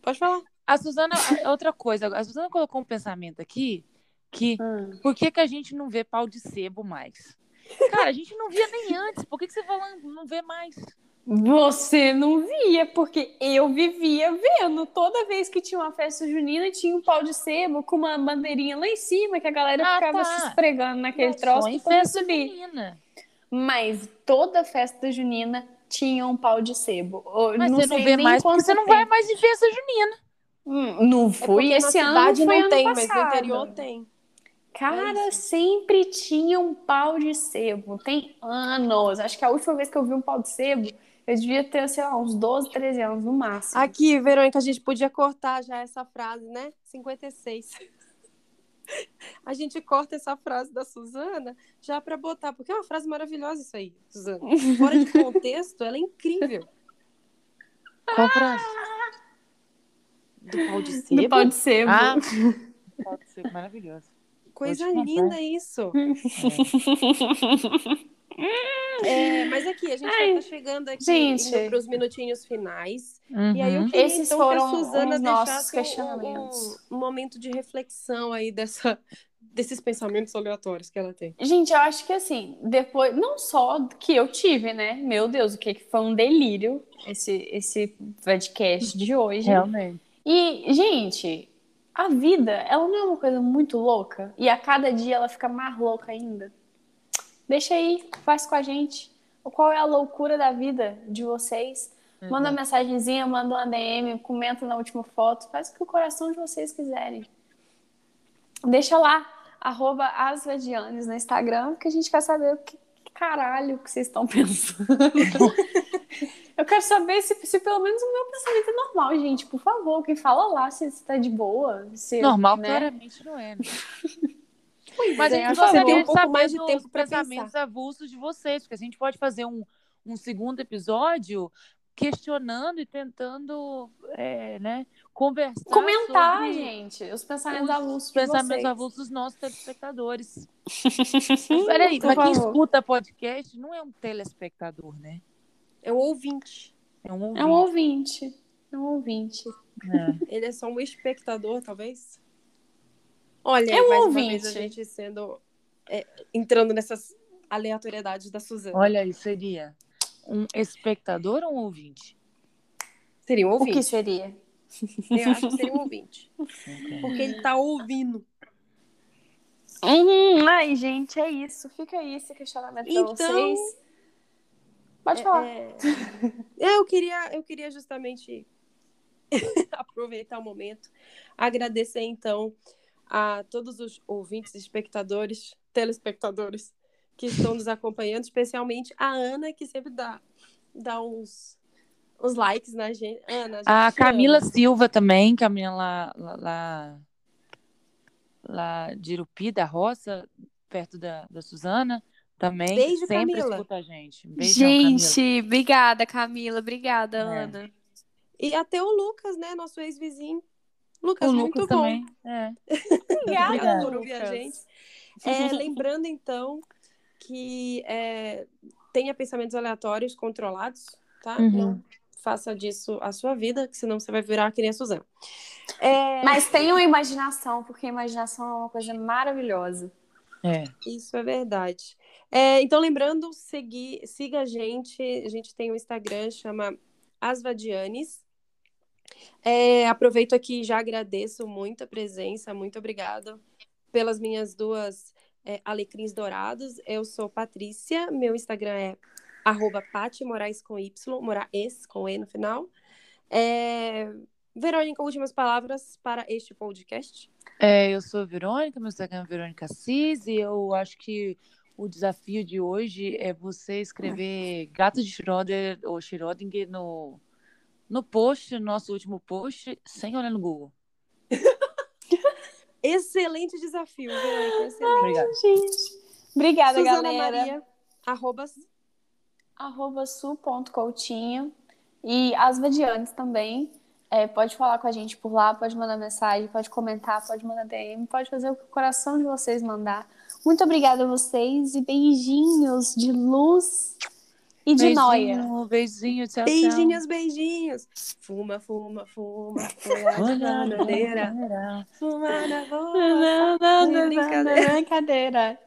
Pode falar. A Suzana, outra coisa, a Suzana colocou um pensamento aqui que hum. por que, que a gente não vê pau de sebo mais? Cara, a gente não via nem antes. Por que, que você falando não vê mais? Você não via, porque eu vivia vendo. Toda vez que tinha uma festa junina, tinha um pau de sebo com uma bandeirinha lá em cima, que a galera ah, ficava tá. se esfregando naquele Não, troço em festa subir. junina. Mas toda festa junina tinha um pau de sebo. Mas não você não vê mais porque você não vai mais em festa junina. Hum, não é fui é esse ano, não foi não tem, passado. mas no interior tem. Cara, é sempre tinha um pau de sebo. Tem anos. Acho que a última vez que eu vi um pau de sebo Eu devia ter, sei lá, uns 12, 13 anos no máximo. Aqui, Verônica, a gente podia cortar já essa frase, né? 56. A gente corta essa frase da Suzana já para botar, porque é uma frase maravilhosa isso aí, Suzana. Fora de contexto, ela é incrível. Qual frase? Do pau de sebo? Do pau de sebo. Ah, pau de sebo, maravilhoso. Coisa linda isso. É, mas aqui, a gente Ai, já tá chegando aqui para os minutinhos finais. Uhum. E aí eu queria, Esses então, foram que a Suzana os nossos questionamentos. Um, um, momento de reflexão aí dessa, desses pensamentos aleatórios que ela tem. Gente, eu acho que assim, depois, não só que eu tive, né? Meu Deus, o que foi um delírio esse, esse podcast de hoje. Realmente. E, gente, a vida, ela não é uma coisa muito louca? E a cada dia ela fica mais louca ainda? Deixa aí, faz com a gente. Qual é a loucura da vida de vocês? Uhum. Manda uma mensagenzinha, manda uma DM, comenta na última foto, faz o que o coração de vocês quiserem. Deixa lá, arroba asvadianes no Instagram, que a gente quer saber o que caralho que vocês estão pensando. Eu quero saber se, se pelo menos o meu pensamento é normal, gente. Por favor, quem fala lá se está de boa. Se, normal, né? claramente não é. Né? Mas é, a gente gostaria ter um pouco mais de tempo para pensamentos avulsos de vocês, porque a gente pode fazer um, um segundo episódio questionando e tentando é, né, conversar comentar sobre gente os pensamentos os avulsos pensamentos avulsos dos nossos telespectadores peraí mas quem escuta podcast não é um telespectador né é um ouvinte é um ouvinte é um ouvinte, é um ouvinte. É. ele é só um espectador talvez Olha, é um mais ouvinte. uma vez a gente sendo. É, entrando nessas aleatoriedades da Suzana. Olha, isso seria um espectador ou um ouvinte? Seria um ouvinte. O que seria? Eu acho que seria um ouvinte. Okay. Porque ele tá ouvindo. Hum, ai, gente, é isso. Fica aí esse questionamento então, pra vocês. Pode é, falar. É... Eu, queria, eu queria justamente aproveitar o momento, agradecer então a todos os ouvintes, espectadores, telespectadores que estão nos acompanhando, especialmente a Ana, que sempre dá, dá uns, uns likes na gente. Ana, a, a Camila ama. Silva também, Camila lá, lá, lá, lá de Irupi, da Roça, perto da, da Suzana. Também Beijo, sempre Camila. escuta a gente. Beijão, gente, Camila. obrigada, Camila. Obrigada, é. Ana. E até o Lucas, né? Nosso ex-vizinho. Lucas, o muito Lucas bom. Também. É. Obrigada por ouvir a gente. É, lembrando, então, que é, tenha pensamentos aleatórios controlados, tá? Uhum. Não faça disso a sua vida, que senão você vai virar que nem a Suzana. É... Mas tenha uma imaginação, porque a imaginação é uma coisa maravilhosa. É. Isso é verdade. É, então, lembrando, seguir, siga a gente. A gente tem um Instagram, chama Asvadianes. É, aproveito aqui e já agradeço muito a presença, muito obrigada pelas minhas duas é, alecrins dourados. Eu sou Patrícia, meu Instagram é arroba Pati Moraes com Y, Moraes com E no final. É... Verônica, últimas palavras para este podcast. É, eu sou Verônica, meu Instagram é Verônica Cis, e eu acho que o desafio de hoje é você escrever gato de Schrödinger ou Schrödinger no, no post, no nosso último post, sem olhar no Google. excelente desafio, Verônica. Excelente. Obrigada. gente. Obrigada, Suzana galera. Maria, arroba... arroba su.coutinho e as Vadianes também. É, pode falar com a gente por lá, pode mandar mensagem, pode comentar, pode mandar DM, pode fazer o que o coração de vocês mandar. Muito obrigada a vocês e beijinhos de luz e de beijinho, noia. Beijinho, tchau, Beijinhos, beijinhos. Fuma, fuma, fuma. Fuma na bandeira. Fuma na boa. Não, não, não, brincadeira.